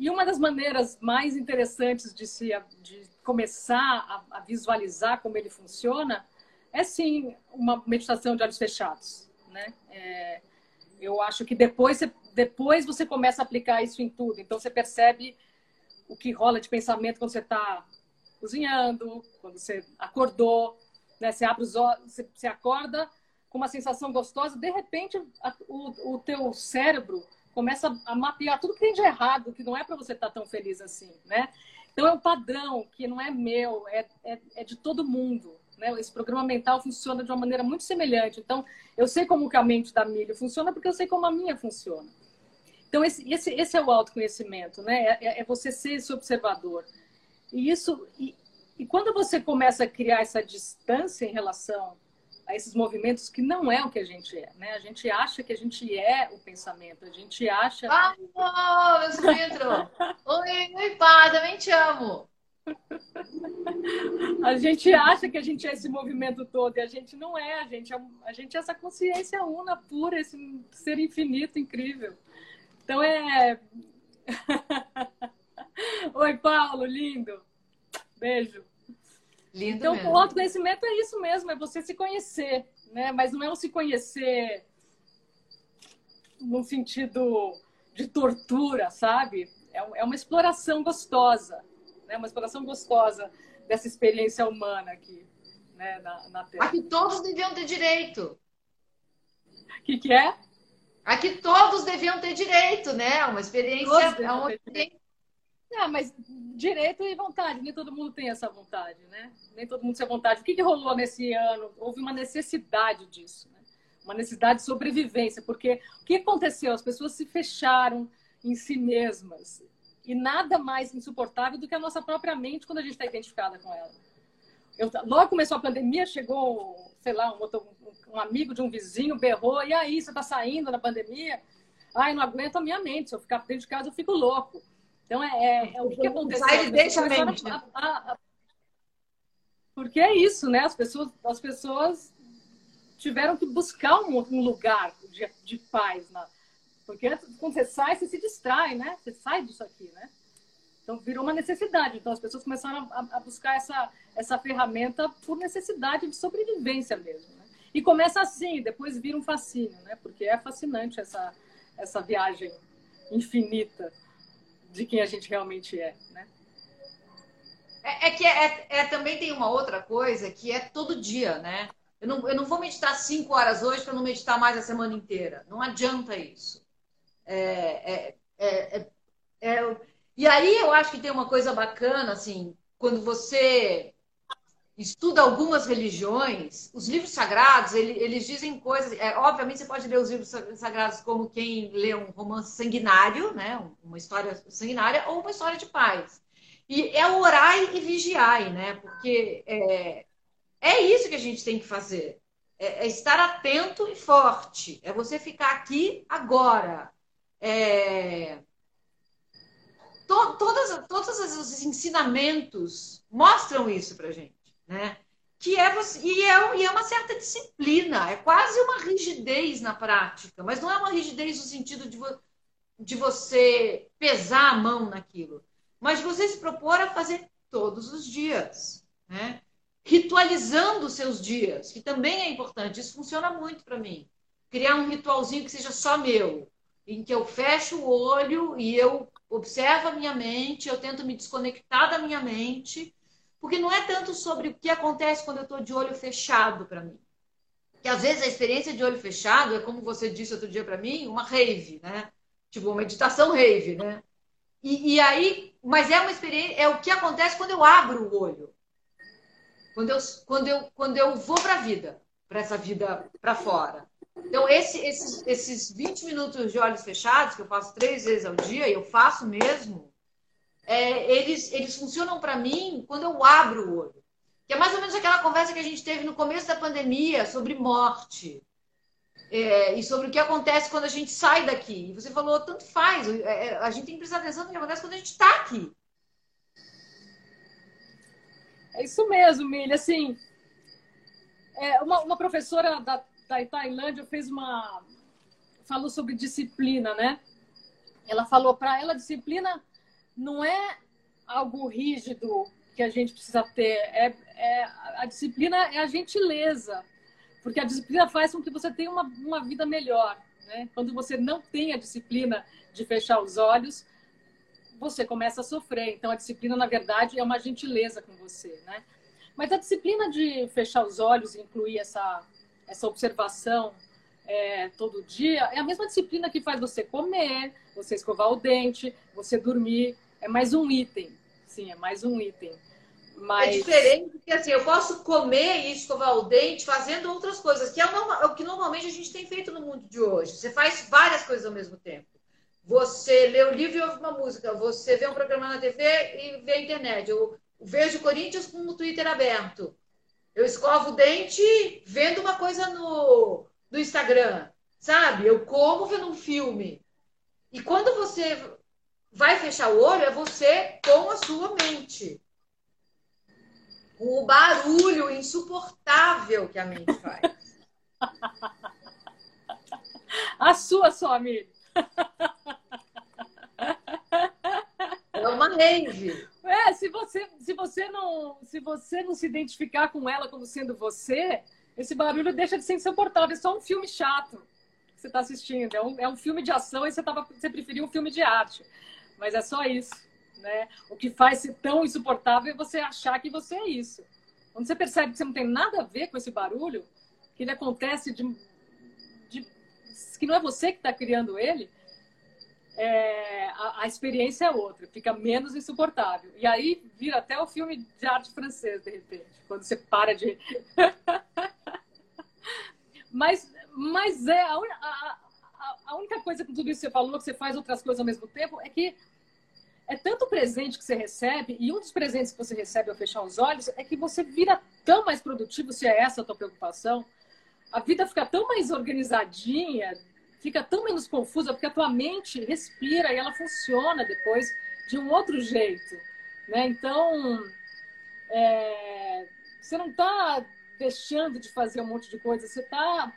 E uma das maneiras mais interessantes de se de começar a, a, visualizar como ele funciona é sim uma meditação de olhos fechados, né? É, eu acho que depois você, depois você começa a aplicar isso em tudo. Então você percebe o que rola de pensamento quando você está cozinhando, quando você acordou, né? Você abre os olhos, você, você acorda com uma sensação gostosa, de repente a, o, o teu cérebro começa a mapear tudo que tem de errado, que não é para você estar tá tão feliz assim, né? Então é um padrão que não é meu, é, é, é, de todo mundo. Né? Esse programa mental funciona de uma maneira muito semelhante. Então, eu sei como que a mente da milho funciona porque eu sei como a minha funciona. Então, esse, esse, esse é o autoconhecimento, né? É, é, é você ser esse observador. E isso, e, E quando você começa a criar essa distância em relação a esses movimentos que não é o que a gente é, né? A gente acha que a gente é o pensamento, a gente acha. Ah, meu sobrinho entrou. oi, oi, pá, também te amo. A gente acha que a gente é esse movimento todo e a gente não é, a gente é, a gente é essa consciência una, pura, esse ser infinito, incrível. Então é. Oi, Paulo, lindo. Beijo. Lindo então, mesmo. o autoconhecimento é isso mesmo, é você se conhecer, né? Mas não é um se conhecer no sentido de tortura, sabe? É, é uma exploração gostosa, né? Uma exploração gostosa dessa experiência humana aqui, né? Na, na Terra. Aqui todos deviam ter direito. O que, que é? Aqui todos deviam ter direito, né? Uma experiência onde não, mas direito e vontade, nem todo mundo tem essa vontade, né? Nem todo mundo tem vontade. O que, que rolou nesse ano? Houve uma necessidade disso, né? Uma necessidade de sobrevivência, porque o que aconteceu? As pessoas se fecharam em si mesmas. E nada mais insuportável do que a nossa própria mente quando a gente está identificada com ela. Eu, logo começou a pandemia, chegou, sei lá, um, outro, um amigo de um vizinho berrou, e aí, você está saindo na pandemia? Ai, não aguento a minha mente, se eu ficar dentro de casa eu fico louco. Então, é, é, é o que aconteceu. Sai deixa a. A, a. Porque é isso, né? As pessoas, as pessoas tiveram que buscar um, um lugar de, de paz. Né? Porque quando você sai, você se distrai, né? Você sai disso aqui, né? Então, virou uma necessidade. Então, as pessoas começaram a, a buscar essa, essa ferramenta por necessidade de sobrevivência mesmo. Né? E começa assim, depois vira um fascínio, né? Porque é fascinante essa, essa viagem infinita de quem a gente realmente é, né? É, é que é, é, é, também tem uma outra coisa que é todo dia, né? Eu não, eu não vou meditar cinco horas hoje para não meditar mais a semana inteira. Não adianta isso. É, é, é, e aí eu acho que tem uma coisa bacana, assim, quando você estuda algumas religiões, os livros sagrados, eles, eles dizem coisas. É, obviamente, você pode ler os livros sagrados como quem lê um romance sanguinário, né? uma história sanguinária, ou uma história de paz. E é orai e vigiai, né? Porque é, é isso que a gente tem que fazer. É, é estar atento e forte. É você ficar aqui agora. É... To, todas, todos os ensinamentos mostram isso pra gente né? Que é você, e é, e é uma certa disciplina, é quase uma rigidez na prática, mas não é uma rigidez no sentido de, vo, de você pesar a mão naquilo, mas você se propor a fazer todos os dias, né? Ritualizando os seus dias, que também é importante, isso funciona muito para mim. Criar um ritualzinho que seja só meu, em que eu fecho o olho e eu observo a minha mente, eu tento me desconectar da minha mente porque não é tanto sobre o que acontece quando eu estou de olho fechado para mim. Que às vezes a experiência de olho fechado é, como você disse outro dia para mim, uma rave, né? Tipo, uma meditação rave, né? E, e, aí, mas é uma experiência, é o que acontece quando eu abro o olho. Quando eu, quando eu, quando eu vou para a vida, para essa vida para fora. Então, esse, esses, esses 20 minutos de olhos fechados, que eu faço três vezes ao dia, e eu faço mesmo, é, eles, eles funcionam para mim quando eu abro o olho. Que é mais ou menos aquela conversa que a gente teve no começo da pandemia sobre morte. É, e sobre o que acontece quando a gente sai daqui. E você falou, tanto faz, é, é, a gente tem que prestar atenção no que acontece quando a gente está aqui. É isso mesmo, Milha. Assim, é, uma, uma professora da, da Tailândia fez uma. falou sobre disciplina, né? Ela falou para ela, disciplina não é algo rígido que a gente precisa ter. É, é, a disciplina é a gentileza, porque a disciplina faz com que você tenha uma, uma vida melhor. Né? Quando você não tem a disciplina de fechar os olhos, você começa a sofrer. Então, a disciplina, na verdade, é uma gentileza com você. Né? Mas a disciplina de fechar os olhos e incluir essa, essa observação é, todo dia é a mesma disciplina que faz você comer, você escovar o dente, você dormir é mais um item. Sim, é mais um item. Mas... É diferente porque assim, eu posso comer e escovar o dente fazendo outras coisas, que é o, é o que normalmente a gente tem feito no mundo de hoje. Você faz várias coisas ao mesmo tempo. Você lê o livro e ouve uma música, você vê um programa na TV e vê a internet, ou, vejo o Corinthians com o Twitter aberto. Eu escovo o dente vendo uma coisa no, no Instagram, sabe? Eu como vendo um filme. E quando você vai fechar o olho, é você com a sua mente. Com o barulho insuportável que a mente faz. a sua só, amiga. É uma rave. É, se você, se você não, se você não se identificar com ela como sendo você, esse barulho deixa de ser insuportável. É só um filme chato que você está assistindo. É um, é um filme de ação e você, tava, você preferiu um filme de arte. Mas é só isso. Né? O que faz ser tão insuportável é você achar que você é isso. Quando você percebe que você não tem nada a ver com esse barulho, que ele acontece de, de que não é você que está criando ele, é, a, a, experiência é outra, fica menos insuportável. E aí vira até o filme de arte francês, de repente, quando você para de. mas, mas é a, a, a, única coisa com tudo isso que você falou, que você faz outras coisas ao mesmo tempo, é que é tanto presente que você recebe, e um dos presentes que você recebe ao fechar os olhos é que você vira tão mais produtivo, se é essa a tua preocupação. A vida fica tão mais organizadinha, fica tão menos confusa, porque a tua mente respira e ela funciona depois de um outro jeito. Né? Então, é, você não está deixando de fazer um monte de coisa, você está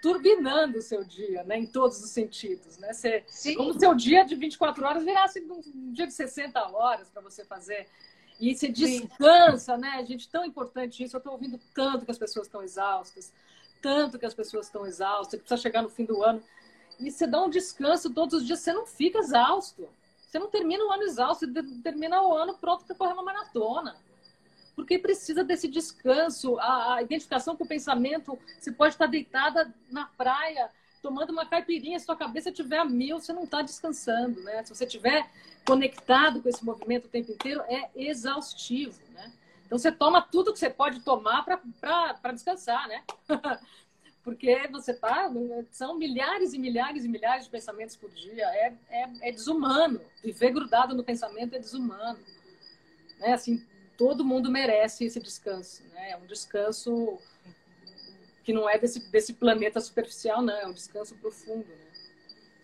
turbinando o seu dia, né? em todos os sentidos. Né? Você, Sim. como o seu dia de 24 horas virasse um dia de 60 horas para você fazer. E você descansa, Sim. né? Gente, tão importante isso. Eu estou ouvindo tanto que as pessoas estão exaustas tanto que as pessoas estão exaustas, que precisa chegar no fim do ano. E você dá um descanso todos os dias, você não fica exausto. Você não termina o ano exausto, você termina o ano pronto para correr uma maratona. Porque precisa desse descanso, a, a, identificação com o pensamento. Você pode estar deitada na praia, tomando uma caipirinha, se sua cabeça estiver a mil, você não está descansando. Né? Se você estiver conectado com esse movimento o tempo inteiro, é exaustivo. Né? Então você toma tudo que você pode tomar para descansar, né? Porque você tá. São milhares e milhares e milhares de pensamentos por dia. É, é, é desumano. Viver grudado no pensamento é desumano. Né? Assim, todo mundo merece esse descanso. Né? É um descanso que não é desse, desse planeta superficial, não. É um descanso profundo. Né?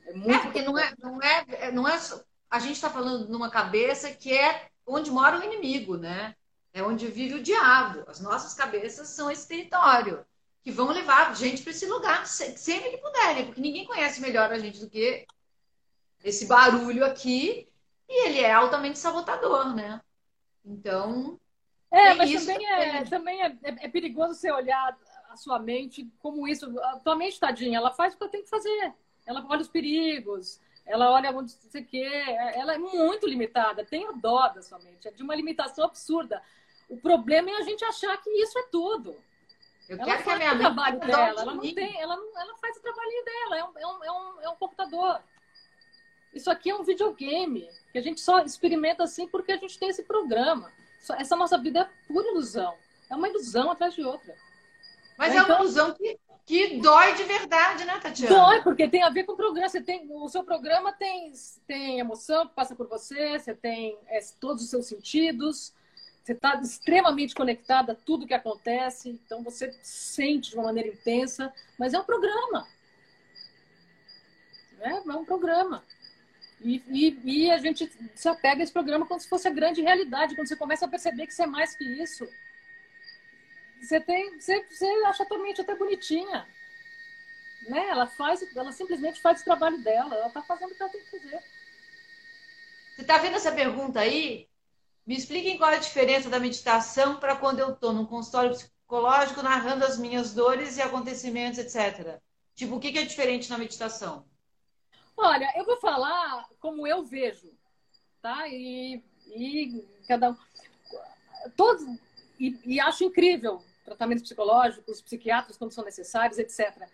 É, muito é porque não é, não é, não é. A gente está falando numa cabeça que é onde mora o inimigo, né? é onde vive o diabo. As nossas cabeças são esse território que vão levar gente para esse lugar sempre que puderem, porque ninguém conhece melhor a gente do que esse barulho aqui e ele é altamente sabotador, né? Então. É, mas também, é, também é, é, é, perigoso você olhar a sua mente como isso. A tua mente, tadinha, ela faz o que ela tem que fazer. Ela olha os perigos, ela olha onde você quer. Ela é muito limitada. Tenha dó da sua mente. É de uma limitação absurda. O problema é a gente achar que isso é tudo. Eu ela faz o trabalho dela, ela não tem, ela, não, ela faz o trabalhinho dela, é um, é, um, é, um, é um computador. Isso aqui é um videogame, que a gente só experimenta assim porque a gente tem esse programa. Essa nossa vida é pura ilusão. É uma ilusão atrás de outra. Mas é, é uma então, ilusão que, que dói de verdade, né, Tatiana? Dói, porque tem a ver com o programa. Você tem, o seu programa tem, tem emoção que passa por você, você tem é, todos os seus sentidos, você está extremamente conectada a tudo que acontece, então você sente de uma maneira intensa, mas é um programa. É, é um programa. E, e, e, a gente se apega a esse programa como se fosse a grande realidade. Quando você começa a perceber que você é mais que isso, você tem, você, você acha a tua mente até bonitinha. Né? Ela faz, ela simplesmente faz o trabalho dela, ela está fazendo o que ela tem que fazer. Você está vendo essa pergunta aí? Me expliquem qual é a diferença da meditação para quando eu estou num consultório psicológico narrando as minhas dores e acontecimentos, etc. Tipo, o que é diferente na meditação? Olha, eu vou falar como eu vejo, tá? E, e cada um. Todos, e, e acho incrível tratamentos psicológicos, psiquiátricos quando são necessários, etc.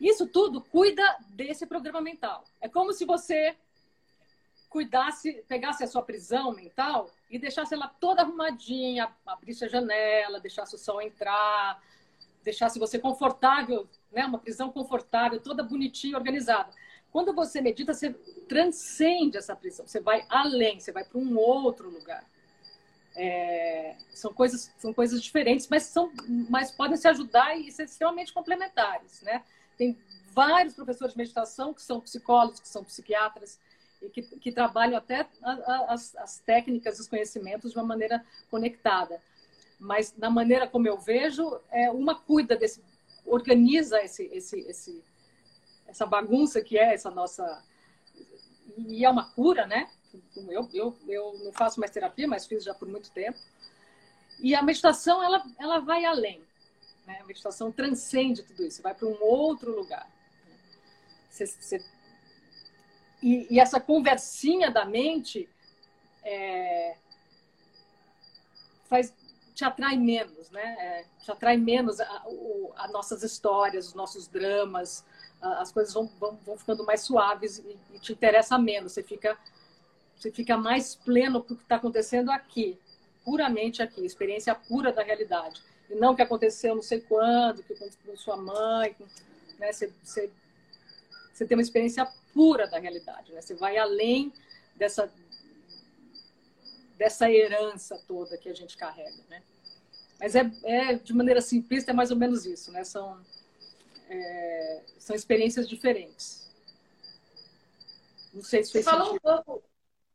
Isso tudo cuida desse programa mental. É como se você cuidasse, pegasse a sua prisão mental e deixasse ela toda arrumadinha, abrisse a janela, deixasse o sol entrar, deixasse você confortável, né? Uma prisão confortável, toda bonitinha, organizada. Quando você medita, você transcende essa prisão, você vai além, você vai para um outro lugar. É, são, coisas, são coisas diferentes, mas, são, mas podem se ajudar e ser extremamente complementares. Né? Tem vários professores de meditação que são psicólogos, que são psiquiatras, e que, que trabalham até as, as técnicas, os conhecimentos de uma maneira conectada. Mas, na maneira como eu vejo, é, uma cuida desse, organiza esse, esse, esse, essa bagunça que é essa nossa. E é uma cura, né? Eu, eu, eu não faço mais terapia, mas fiz já por muito tempo. E a meditação, ela, ela vai além. Né? A meditação transcende tudo isso, vai para um outro lugar. Você, você... E, e, essa conversinha da mente é... faz, te atrai menos, né? É, te atrai menos as nossas histórias, os nossos dramas, as coisas vão, vão, vão ficando mais suaves e, e, te interessa menos. Você fica, você fica mais pleno com o que está acontecendo aqui, puramente aqui, experiência pura da realidade. E não o que aconteceu não sei quando, que com sua mãe, né? Você, você, você tem uma experiência pura da realidade, né? Você vai além dessa dessa herança toda que a gente carrega, né? Mas é, é de maneira simplista é mais ou menos isso, né? São é, são experiências diferentes. Não sei se você falou um pouco.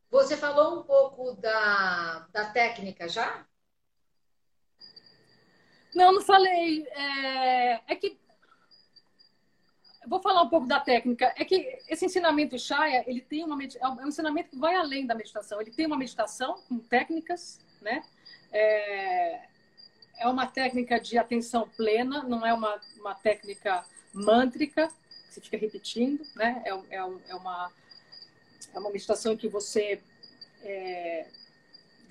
Você falou um pouco da, da técnica já? Não, não falei. É, é que vou falar um pouco da técnica. É que esse ensinamento Shaya, ele tem uma é um ensinamento que vai além da meditação. Ele tem uma meditação com técnicas, né? É, é uma técnica de atenção plena, não é uma, uma técnica mântrica, que você fica repetindo, né? É, é, é uma, é uma meditação que você é,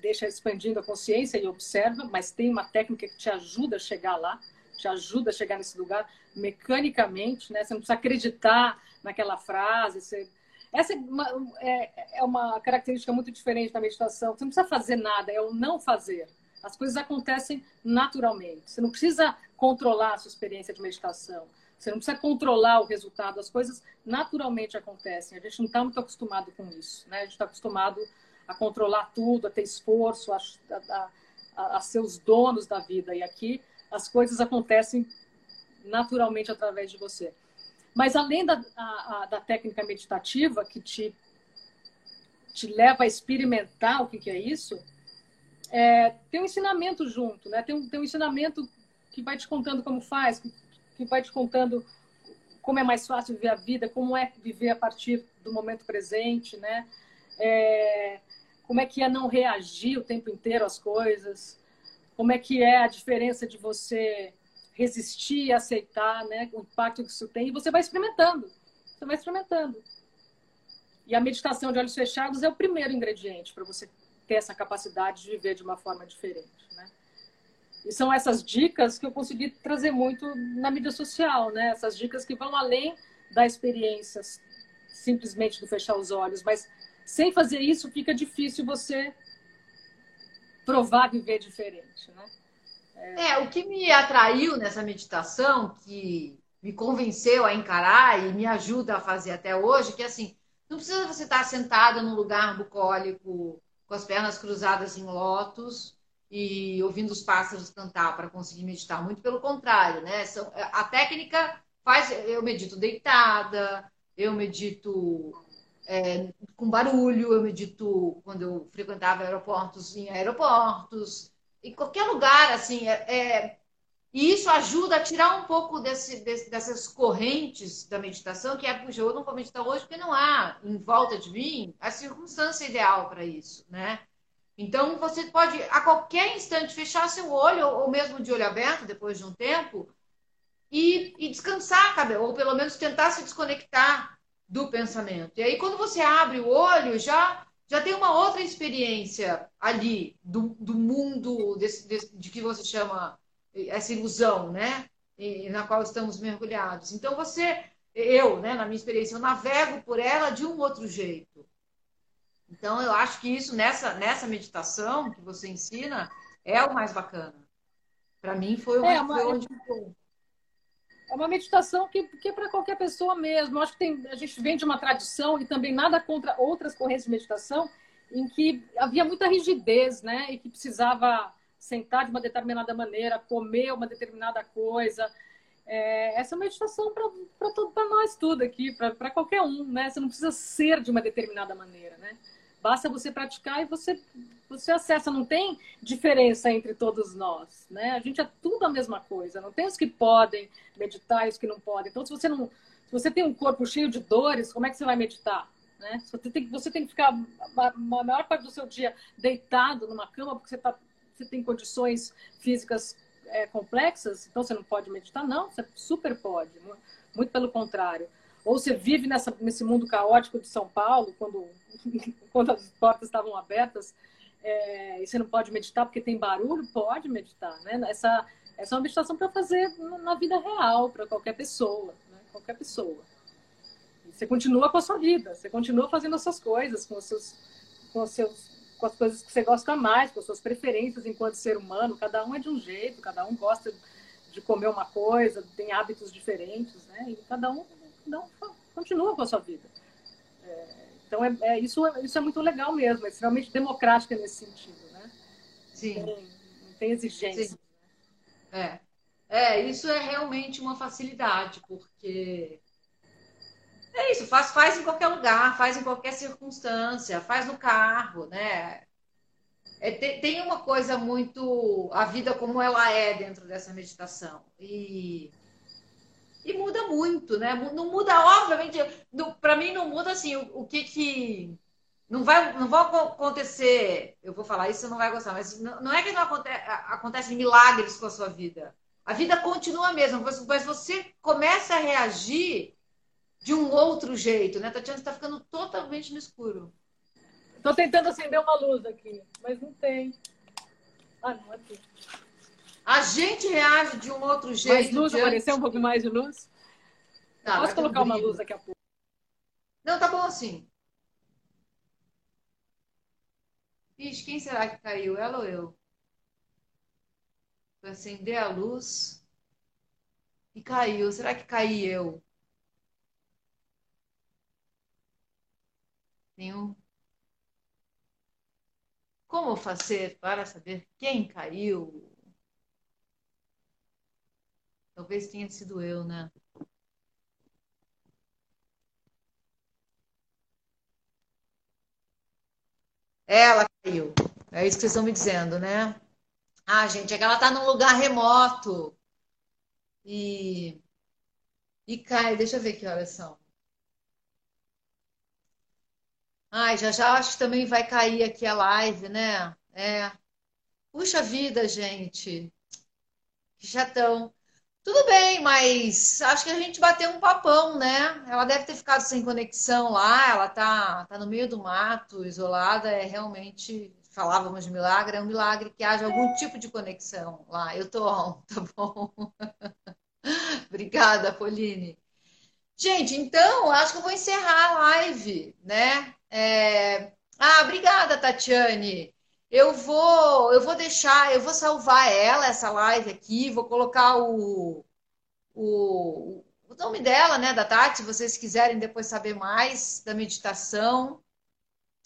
deixa expandindo a consciência e observa, mas tem uma técnica que te ajuda a chegar lá, te ajuda a chegar nesse lugar mecanicamente, né? Você não precisa acreditar naquela frase, você... Essa é uma, é, é uma característica muito diferente da meditação. Você não precisa fazer nada, é o não fazer. As coisas acontecem naturalmente. Você não precisa controlar a sua experiência de meditação. Você não precisa controlar o resultado. As coisas naturalmente acontecem. A gente não está muito acostumado com isso. Né? A gente está acostumado a controlar tudo, a ter esforço, a, a, a, a ser os donos da vida. E aqui as coisas acontecem naturalmente através de você. Mas além da, a, a, da técnica meditativa que te, te leva a experimentar o que, que é isso, é, tem um ensinamento junto, né? Tem um, tem um ensinamento que vai te contando como faz, que, que vai te contando como é mais fácil viver a vida, como é viver a partir do momento presente, né? É, como é que é não reagir o tempo inteiro às coisas, como é que é a diferença de você resistir e aceitar né, o impacto que isso tem, e você vai experimentando. Você vai experimentando. E a meditação de olhos fechados é o primeiro ingrediente para você ter essa capacidade de viver de uma forma diferente. Né? E são essas dicas que eu consegui trazer muito na mídia social, né? essas dicas que vão além da experiência simplesmente do fechar os olhos, mas sem fazer isso fica difícil você provar viver diferente. Né? É, o que me atraiu nessa meditação, que me convenceu a encarar e me ajuda a fazer até hoje, que assim, não precisa você estar sentada num lugar bucólico, com as pernas cruzadas em lótus e ouvindo os pássaros cantar para conseguir meditar. Muito pelo contrário, né? A técnica faz. Eu medito deitada, eu medito é, com barulho, eu medito quando eu frequentava aeroportos em aeroportos em qualquer lugar, assim, é, é, e isso ajuda a tirar um pouco desse, desse, dessas correntes da meditação, que é, puxa, eu não vou meditar hoje porque não há em volta de mim a circunstância ideal para isso, né? Então, você pode, a qualquer instante, fechar seu olho, ou mesmo de olho aberto, depois de um tempo, e, e descansar, ou pelo menos tentar se desconectar do pensamento. E aí, quando você abre o olho, já já tem uma outra experiência ali do, do mundo desse, desse, de que você chama essa ilusão, né? E, na qual estamos mergulhados. Então você, eu, né, na minha experiência, eu navego por ela de um outro jeito. Então eu acho que isso nessa nessa meditação que você ensina é o mais bacana. Para mim foi, o, é, uma, foi onde é uma meditação que, que é para qualquer pessoa mesmo. Eu acho que tem, a gente vem de uma tradição e também nada contra outras correntes de meditação em que havia muita rigidez, né? E que precisava sentar de uma determinada maneira, comer uma determinada coisa. É, essa é meditação para nós tudo aqui, para qualquer um, né? Você não precisa ser de uma determinada maneira, né? Basta você praticar e você, você acessa. Não tem diferença entre todos nós, né? A gente é tudo a mesma coisa. Não tem os que podem meditar e os que não podem. Então, se você não, se você tem um corpo cheio de dores, como é que você vai meditar? Né? Você, tem, você tem que ficar a maior parte do seu dia deitado numa cama porque você, tá, você tem condições físicas é, complexas, então você não pode meditar? Não, você super pode. Muito pelo contrário. Ou você vive nessa, nesse mundo caótico de São Paulo, quando, quando as portas estavam abertas, é, e você não pode meditar porque tem barulho? Pode meditar. Né? Essa, essa é uma meditação para fazer na vida real, para qualquer pessoa. Né? Qualquer pessoa. Você continua com a sua vida, você continua fazendo as suas coisas, com os seus, com os seus, com as coisas que você gosta mais, com as suas preferências enquanto ser humano. Cada um é de um jeito, cada um gosta de comer uma coisa, tem hábitos diferentes, né? E cada um, cada um continua com a sua vida. É, então é, é, isso, isso é muito legal mesmo, é extremamente democrática nesse sentido, né? Sim. Não tem, não tem exigência. Sim. É. é, isso é realmente uma facilidade, porque é isso, faz, faz em qualquer lugar, faz em qualquer circunstância, faz no carro, né? É, tem, tem, uma coisa muito. a vida como ela é dentro dessa meditação. E, e muda muito, né? Não muda, obviamente, para mim não muda assim, o, o, que que. Não vai, não vai acontecer, eu vou falar isso, você não vai gostar, mas não, não é que não acontece, acontecem milagres com a sua vida. A vida continua mesmo, mas você começa a reagir de um outro jeito, né? Tatiana está ficando totalmente no escuro. Estou tentando acender uma luz aqui, mas não tem. Ah, não, aqui. A gente reage de um outro jeito. Mais luz, diante... apareceu um pouco mais de luz? Tá, Posso colocar uma luz daqui a pouco? Não, tá bom assim. Ixi, quem será que caiu? Ela ou eu? Vou acender a luz. E caiu. Será que caí eu? Nenhum. Como fazer para saber quem caiu? Talvez tenha sido eu, né? Ela caiu. É isso que vocês estão me dizendo, né? Ah, gente, é que ela está num lugar remoto. E. E cai. Deixa eu ver que horas são. Ai, já já acho que também vai cair aqui a live, né? É. Puxa vida, gente. Que chatão. Tudo bem, mas acho que a gente bateu um papão, né? Ela deve ter ficado sem conexão lá, ela tá, tá no meio do mato, isolada, é realmente, falávamos de milagre, é um milagre que haja algum tipo de conexão lá. Eu tô on, tá bom? Obrigada, Pauline. Gente, então, acho que eu vou encerrar a live, né? É... Ah, obrigada, Tatiane. Eu vou, eu vou deixar, eu vou salvar ela, essa live aqui, vou colocar o, o, o nome dela, né, da Tati, se vocês quiserem depois saber mais da meditação.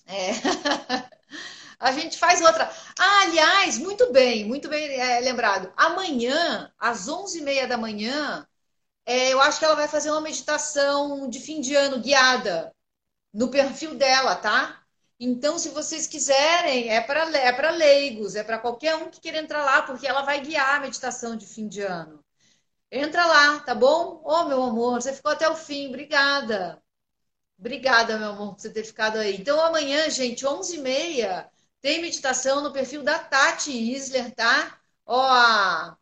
É. A gente faz outra. Ah, aliás, muito bem, muito bem é, lembrado. Amanhã, às 11h30 da manhã, é, eu acho que ela vai fazer uma meditação de fim de ano guiada no perfil dela, tá? Então, se vocês quiserem, é para é para leigos, é para qualquer um que queira entrar lá, porque ela vai guiar a meditação de fim de ano. Entra lá, tá bom? Ô, oh, meu amor, você ficou até o fim, obrigada. Obrigada, meu amor, por você ter ficado aí. Então, amanhã, gente, 11h30, tem meditação no perfil da Tati Isler, tá? Ó, a,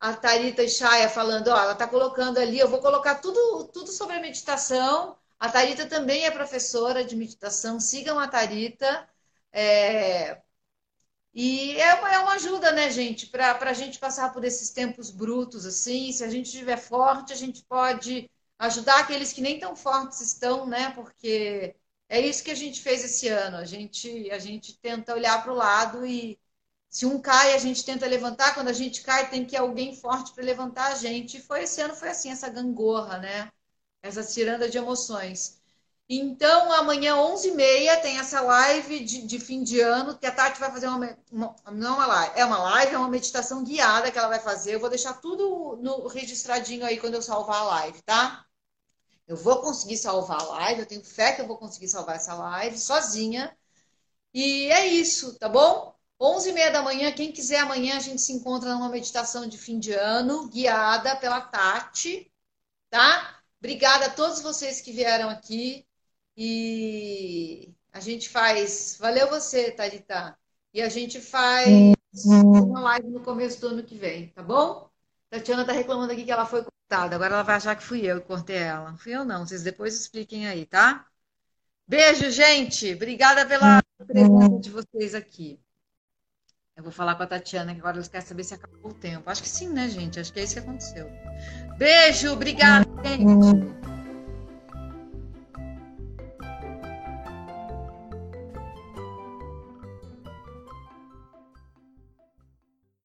a Tarita Chaya falando, ó, ela tá colocando ali, eu vou colocar tudo, tudo sobre a meditação a Tarita também é professora de meditação. Sigam a Tarita. É... E é uma, é uma ajuda, né, gente, para a gente passar por esses tempos brutos, assim. Se a gente estiver forte, a gente pode ajudar aqueles que nem tão fortes estão, né? Porque é isso que a gente fez esse ano. A gente, a gente tenta olhar para o lado e se um cai, a gente tenta levantar. Quando a gente cai, tem que alguém forte para levantar a gente. E foi esse ano, foi assim, essa gangorra, né? Essa ciranda de emoções. Então, amanhã, 11h30, tem essa live de, de, fim de ano, que a Tati vai fazer uma, uma, Não é uma live, é uma live, é uma meditação guiada que ela vai fazer. Eu vou deixar tudo no, registradinho aí quando eu salvar a live, tá? Eu vou conseguir salvar a live, eu tenho fé que eu vou conseguir salvar essa live sozinha. E é isso, tá bom? 11h30 da manhã, quem quiser amanhã, a gente se encontra numa meditação de fim de ano, guiada pela Tati, tá? Obrigada a todos vocês que vieram aqui. E a gente faz. Valeu você, Thalita. E a gente faz uma live no começo do ano que vem, tá bom? Tatiana tá reclamando aqui que ela foi cortada. Agora ela vai achar que fui eu que cortei ela. Fui eu não, vocês depois expliquem aí, tá? Beijo, gente. Obrigada pela presença de vocês aqui. Eu vou falar com a Tatiana, que agora eles querem saber se acabou o tempo. Acho que sim, né, gente? Acho que é isso que aconteceu. Beijo, obrigada, gente.